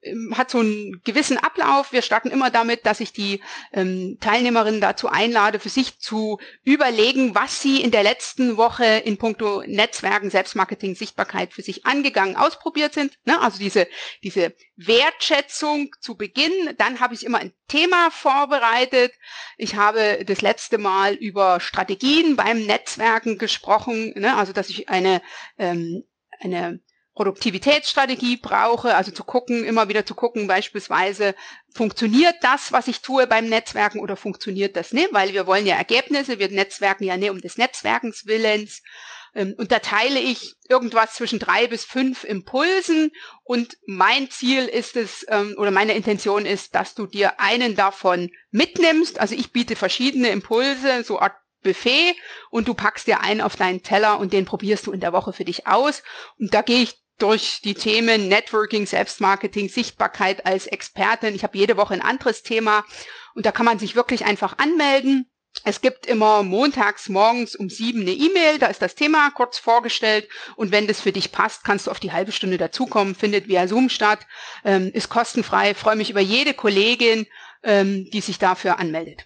ähm, hat so einen gewissen Ablauf. Wir starten immer damit, dass ich die ähm, Teilnehmerinnen dazu einlade, für sich zu überlegen, was sie in der letzten Woche in puncto Netzwerken, Selbstmarketing, Sichtbarkeit für sich angegangen, ausprobiert sind. Ne? Also diese, diese Wertschätzung zu Beginn. Dann habe ich immer ein Thema vorbereitet. Ich habe das letzte Mal über Strategien beim Netzwerken gesprochen. Ne? Also dass ich eine, ähm, eine Produktivitätsstrategie brauche, also zu gucken, immer wieder zu gucken, beispielsweise, funktioniert das, was ich tue beim Netzwerken oder funktioniert das nicht? Weil wir wollen ja Ergebnisse, wir netzwerken ja nicht um des Netzwerkens Willens. Ähm, und da teile ich irgendwas zwischen drei bis fünf Impulsen und mein Ziel ist es ähm, oder meine Intention ist, dass du dir einen davon mitnimmst. Also ich biete verschiedene Impulse, so Art Buffet und du packst dir einen auf deinen Teller und den probierst du in der Woche für dich aus. Und da gehe ich durch die Themen Networking, Selbstmarketing, Sichtbarkeit als Expertin. Ich habe jede Woche ein anderes Thema und da kann man sich wirklich einfach anmelden. Es gibt immer montags morgens um sieben eine E-Mail, da ist das Thema kurz vorgestellt und wenn das für dich passt, kannst du auf die halbe Stunde dazukommen, findet via Zoom statt, ähm, ist kostenfrei, freue mich über jede Kollegin, ähm, die sich dafür anmeldet.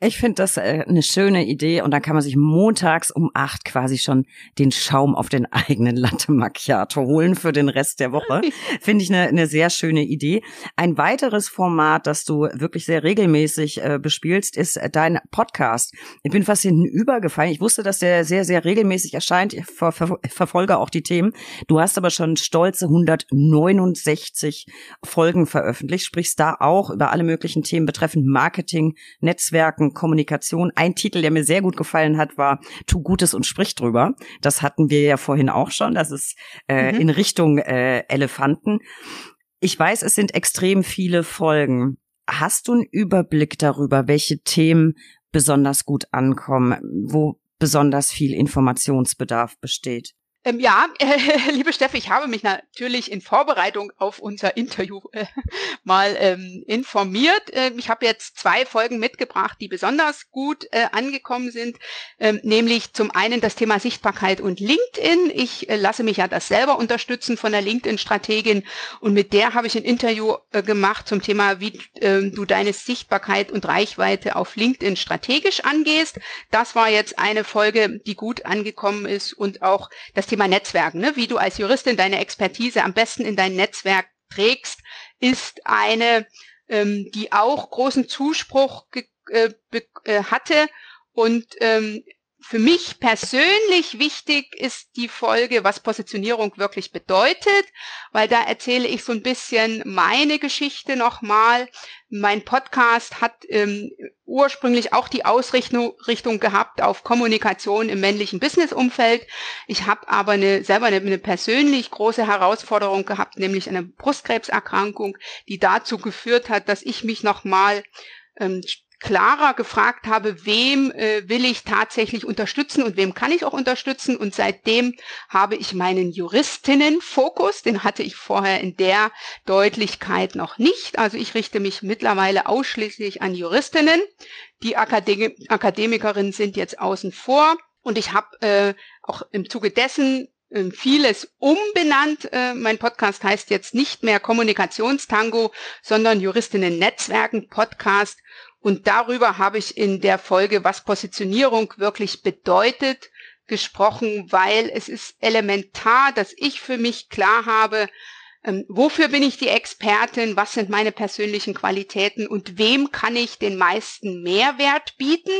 Ich finde das äh, eine schöne Idee und dann kann man sich montags um acht quasi schon den Schaum auf den eigenen Latte Macchiato holen für den Rest der Woche. finde ich eine, eine sehr schöne Idee. Ein weiteres Format, das du wirklich sehr regelmäßig äh, bespielst, ist äh, dein Podcast. Ich bin fast hinten übergefallen. Ich wusste, dass der sehr, sehr regelmäßig erscheint. Ich ver ver verfolge auch die Themen. Du hast aber schon stolze 169 Folgen veröffentlicht, sprichst da auch über alle möglichen Themen betreffend Marketing, Netzwerk, Netzwerken, Kommunikation. Ein Titel, der mir sehr gut gefallen hat, war Tu Gutes und sprich drüber. Das hatten wir ja vorhin auch schon. Das ist äh, mhm. in Richtung äh, Elefanten. Ich weiß, es sind extrem viele Folgen. Hast du einen Überblick darüber, welche Themen besonders gut ankommen, wo besonders viel Informationsbedarf besteht? Ähm, ja, äh, liebe Steffi, ich habe mich natürlich in Vorbereitung auf unser Interview äh, mal ähm, informiert. Äh, ich habe jetzt zwei Folgen mitgebracht, die besonders gut äh, angekommen sind, ähm, nämlich zum einen das Thema Sichtbarkeit und LinkedIn. Ich äh, lasse mich ja das selber unterstützen von der LinkedIn-Strategin und mit der habe ich ein Interview äh, gemacht zum Thema, wie ähm, du deine Sichtbarkeit und Reichweite auf LinkedIn strategisch angehst. Das war jetzt eine Folge, die gut angekommen ist und auch das Thema Thema Netzwerken, ne? wie du als Juristin deine Expertise am besten in dein Netzwerk trägst, ist eine, ähm, die auch großen Zuspruch äh, äh, hatte und ähm, für mich persönlich wichtig ist die Folge, was Positionierung wirklich bedeutet, weil da erzähle ich so ein bisschen meine Geschichte nochmal. Mein Podcast hat ähm, ursprünglich auch die Ausrichtung Richtung gehabt auf Kommunikation im männlichen Businessumfeld. Ich habe aber eine, selber eine, eine persönlich große Herausforderung gehabt, nämlich eine Brustkrebserkrankung, die dazu geführt hat, dass ich mich nochmal ähm, klarer gefragt habe, wem äh, will ich tatsächlich unterstützen und wem kann ich auch unterstützen. Und seitdem habe ich meinen Juristinnenfokus, den hatte ich vorher in der Deutlichkeit noch nicht. Also ich richte mich mittlerweile ausschließlich an Juristinnen. Die Akadem Akademikerinnen sind jetzt außen vor. Und ich habe äh, auch im Zuge dessen ähm, vieles umbenannt. Äh, mein Podcast heißt jetzt nicht mehr Kommunikationstango, sondern Juristinnen Netzwerken Podcast. Und darüber habe ich in der Folge, was Positionierung wirklich bedeutet, gesprochen, weil es ist elementar, dass ich für mich klar habe, ähm, wofür bin ich die Expertin, was sind meine persönlichen Qualitäten und wem kann ich den meisten Mehrwert bieten,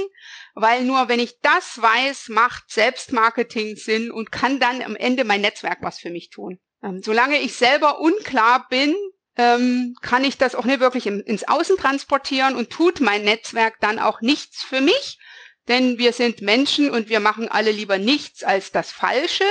weil nur wenn ich das weiß, macht Selbstmarketing Sinn und kann dann am Ende mein Netzwerk was für mich tun. Ähm, solange ich selber unklar bin, ähm, kann ich das auch nicht wirklich im, ins Außen transportieren und tut mein Netzwerk dann auch nichts für mich, denn wir sind Menschen und wir machen alle lieber nichts als das Falsche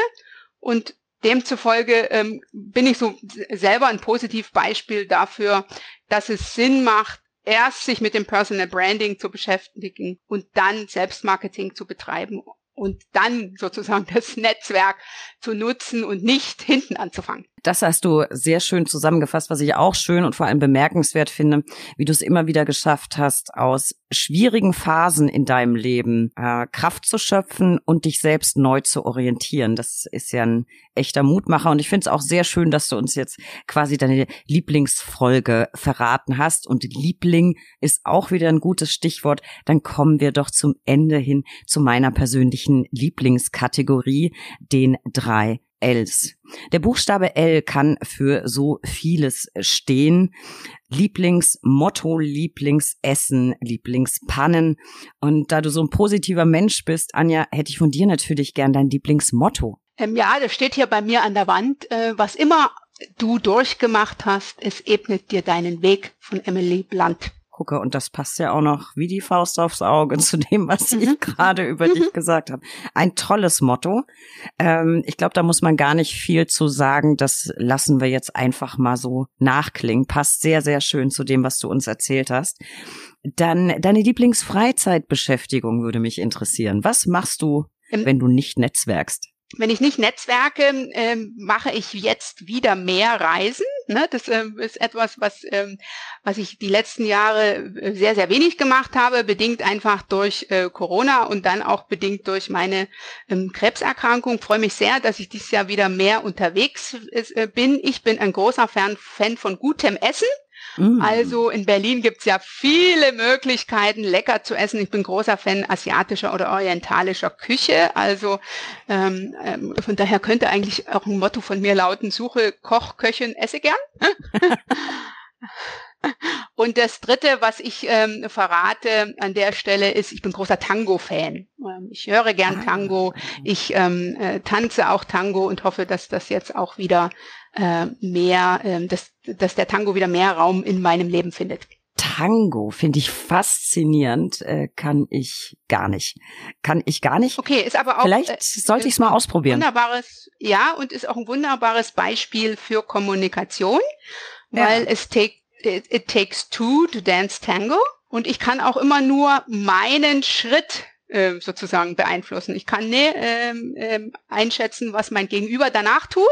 und demzufolge ähm, bin ich so selber ein Positivbeispiel dafür, dass es Sinn macht, erst sich mit dem Personal Branding zu beschäftigen und dann Selbstmarketing zu betreiben und dann sozusagen das Netzwerk zu nutzen und nicht hinten anzufangen. Das hast du sehr schön zusammengefasst, was ich auch schön und vor allem bemerkenswert finde, wie du es immer wieder geschafft hast, aus schwierigen Phasen in deinem Leben äh, Kraft zu schöpfen und dich selbst neu zu orientieren. Das ist ja ein echter Mutmacher und ich finde es auch sehr schön, dass du uns jetzt quasi deine Lieblingsfolge verraten hast und Liebling ist auch wieder ein gutes Stichwort. Dann kommen wir doch zum Ende hin zu meiner persönlichen Lieblingskategorie, den drei Ls. Der Buchstabe L kann für so vieles stehen. Lieblingsmotto, Lieblingsessen, Lieblingspannen. Und da du so ein positiver Mensch bist, Anja, hätte ich von dir natürlich gern dein Lieblingsmotto. Ähm, ja, das steht hier bei mir an der Wand. Äh, was immer du durchgemacht hast, es ebnet dir deinen Weg von Emily Blunt gucke. Und das passt ja auch noch wie die Faust aufs Auge zu dem, was ich mhm. gerade über dich gesagt habe. Ein tolles Motto. Ähm, ich glaube, da muss man gar nicht viel zu sagen. Das lassen wir jetzt einfach mal so nachklingen. Passt sehr, sehr schön zu dem, was du uns erzählt hast. Dann deine Lieblingsfreizeitbeschäftigung würde mich interessieren. Was machst du, wenn du nicht netzwerkst? Wenn ich nicht netzwerke, ähm, mache ich jetzt wieder mehr Reisen. Ne? Das ähm, ist etwas, was, ähm, was ich die letzten Jahre äh, sehr, sehr wenig gemacht habe, bedingt einfach durch äh, Corona und dann auch bedingt durch meine ähm, Krebserkrankung. Freue mich sehr, dass ich dieses Jahr wieder mehr unterwegs äh, bin. Ich bin ein großer Fan, Fan von gutem Essen. Mm. Also in Berlin gibt's ja viele Möglichkeiten, lecker zu essen. Ich bin großer Fan asiatischer oder orientalischer Küche. Also ähm, ähm, von daher könnte eigentlich auch ein Motto von mir lauten, suche Koch, Köchin, esse gern. Und das Dritte, was ich ähm, verrate an der Stelle, ist, ich bin großer Tango-Fan. Ähm, ich höre gern ah. Tango, ich ähm, äh, tanze auch Tango und hoffe, dass das jetzt auch wieder äh, mehr, äh, dass, dass der Tango wieder mehr Raum in meinem Leben findet. Tango finde ich faszinierend, äh, kann ich gar nicht. Kann ich gar nicht. Okay, ist aber auch. Vielleicht äh, sollte ich es mal ausprobieren. Wunderbares, ja, und ist auch ein wunderbares Beispiel für Kommunikation, weil ja. es take, it, it takes two to dance Tango. Und ich kann auch immer nur meinen Schritt äh, sozusagen beeinflussen. Ich kann ne, ähm, ähm, einschätzen, was mein Gegenüber danach tut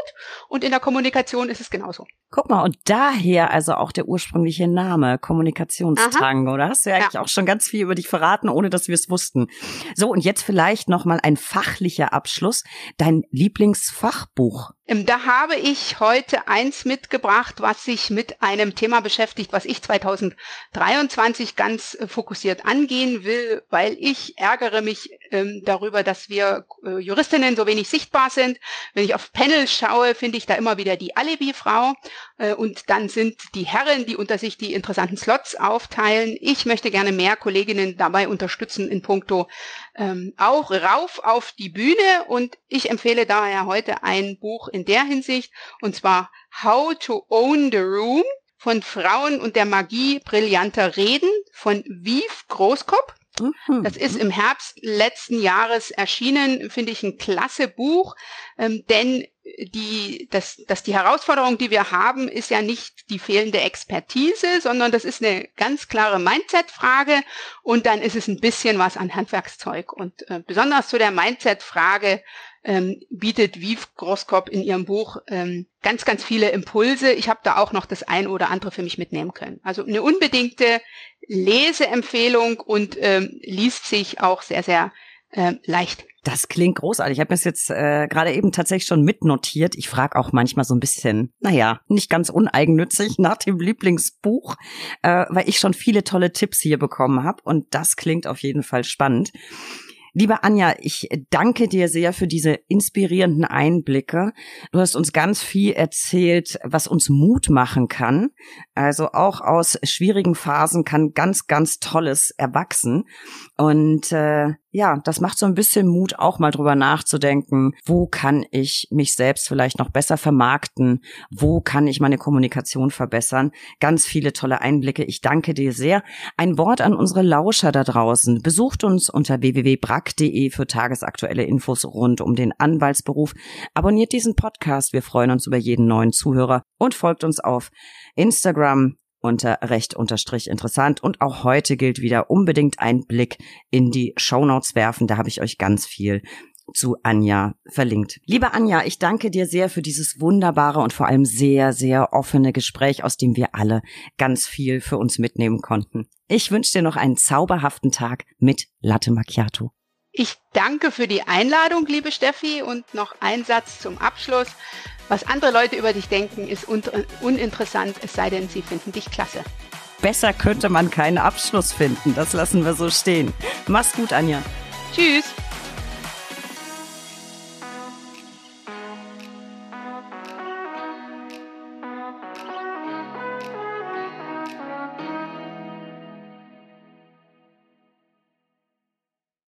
und in der Kommunikation ist es genauso. Guck mal, und daher also auch der ursprüngliche Name, Kommunikationstango. Da hast du ja eigentlich ja. auch schon ganz viel über dich verraten, ohne dass wir es wussten. So, und jetzt vielleicht nochmal ein fachlicher Abschluss. Dein Lieblingsfachbuch. Ähm, da habe ich heute eins mitgebracht, was sich mit einem Thema beschäftigt, was ich 2023 ganz äh, fokussiert angehen will, weil ich ärgere mich ähm, darüber, dass wir äh, Juristinnen so wenig sichtbar sind. Wenn ich auf Panels schaue, finde ich da immer wieder die Alibi-Frau. Äh, und dann sind die Herren, die unter sich die interessanten Slots aufteilen. Ich möchte gerne mehr Kolleginnen dabei unterstützen in puncto ähm, auch rauf auf die Bühne. Und ich empfehle daher heute ein Buch in der Hinsicht, und zwar How to Own the Room von Frauen und der Magie brillanter Reden von Viv Großkopf. Mhm. Das ist im Herbst letzten Jahres erschienen, finde ich ein klasse Buch, ähm, denn die, das, das die Herausforderung, die wir haben, ist ja nicht die fehlende Expertise, sondern das ist eine ganz klare Mindset-Frage und dann ist es ein bisschen was an Handwerkszeug. Und äh, besonders zu der Mindset-Frage ähm, bietet Viv Groskop in ihrem Buch ähm, ganz, ganz viele Impulse. Ich habe da auch noch das ein oder andere für mich mitnehmen können. Also eine unbedingte Leseempfehlung und ähm, liest sich auch sehr, sehr äh, leicht. Das klingt großartig. Ich habe es jetzt äh, gerade eben tatsächlich schon mitnotiert. Ich frage auch manchmal so ein bisschen, naja, nicht ganz uneigennützig nach dem Lieblingsbuch, äh, weil ich schon viele tolle Tipps hier bekommen habe. Und das klingt auf jeden Fall spannend. Liebe Anja, ich danke dir sehr für diese inspirierenden Einblicke. Du hast uns ganz viel erzählt, was uns Mut machen kann. Also auch aus schwierigen Phasen kann ganz, ganz Tolles erwachsen. Und äh, ja, das macht so ein bisschen Mut, auch mal drüber nachzudenken, wo kann ich mich selbst vielleicht noch besser vermarkten, wo kann ich meine Kommunikation verbessern. Ganz viele tolle Einblicke. Ich danke dir sehr. Ein Wort an unsere Lauscher da draußen. Besucht uns unter www.brack.de für tagesaktuelle Infos rund um den Anwaltsberuf. Abonniert diesen Podcast. Wir freuen uns über jeden neuen Zuhörer und folgt uns auf Instagram, unter recht unterstrich interessant. Und auch heute gilt wieder unbedingt ein Blick in die Shownotes werfen. Da habe ich euch ganz viel zu Anja verlinkt. Liebe Anja, ich danke dir sehr für dieses wunderbare und vor allem sehr, sehr offene Gespräch, aus dem wir alle ganz viel für uns mitnehmen konnten. Ich wünsche dir noch einen zauberhaften Tag mit Latte Macchiato. Ich danke für die Einladung, liebe Steffi, und noch ein Satz zum Abschluss. Was andere Leute über dich denken, ist un uninteressant, es sei denn, sie finden dich klasse. Besser könnte man keinen Abschluss finden. Das lassen wir so stehen. Mach's gut, Anja. Tschüss.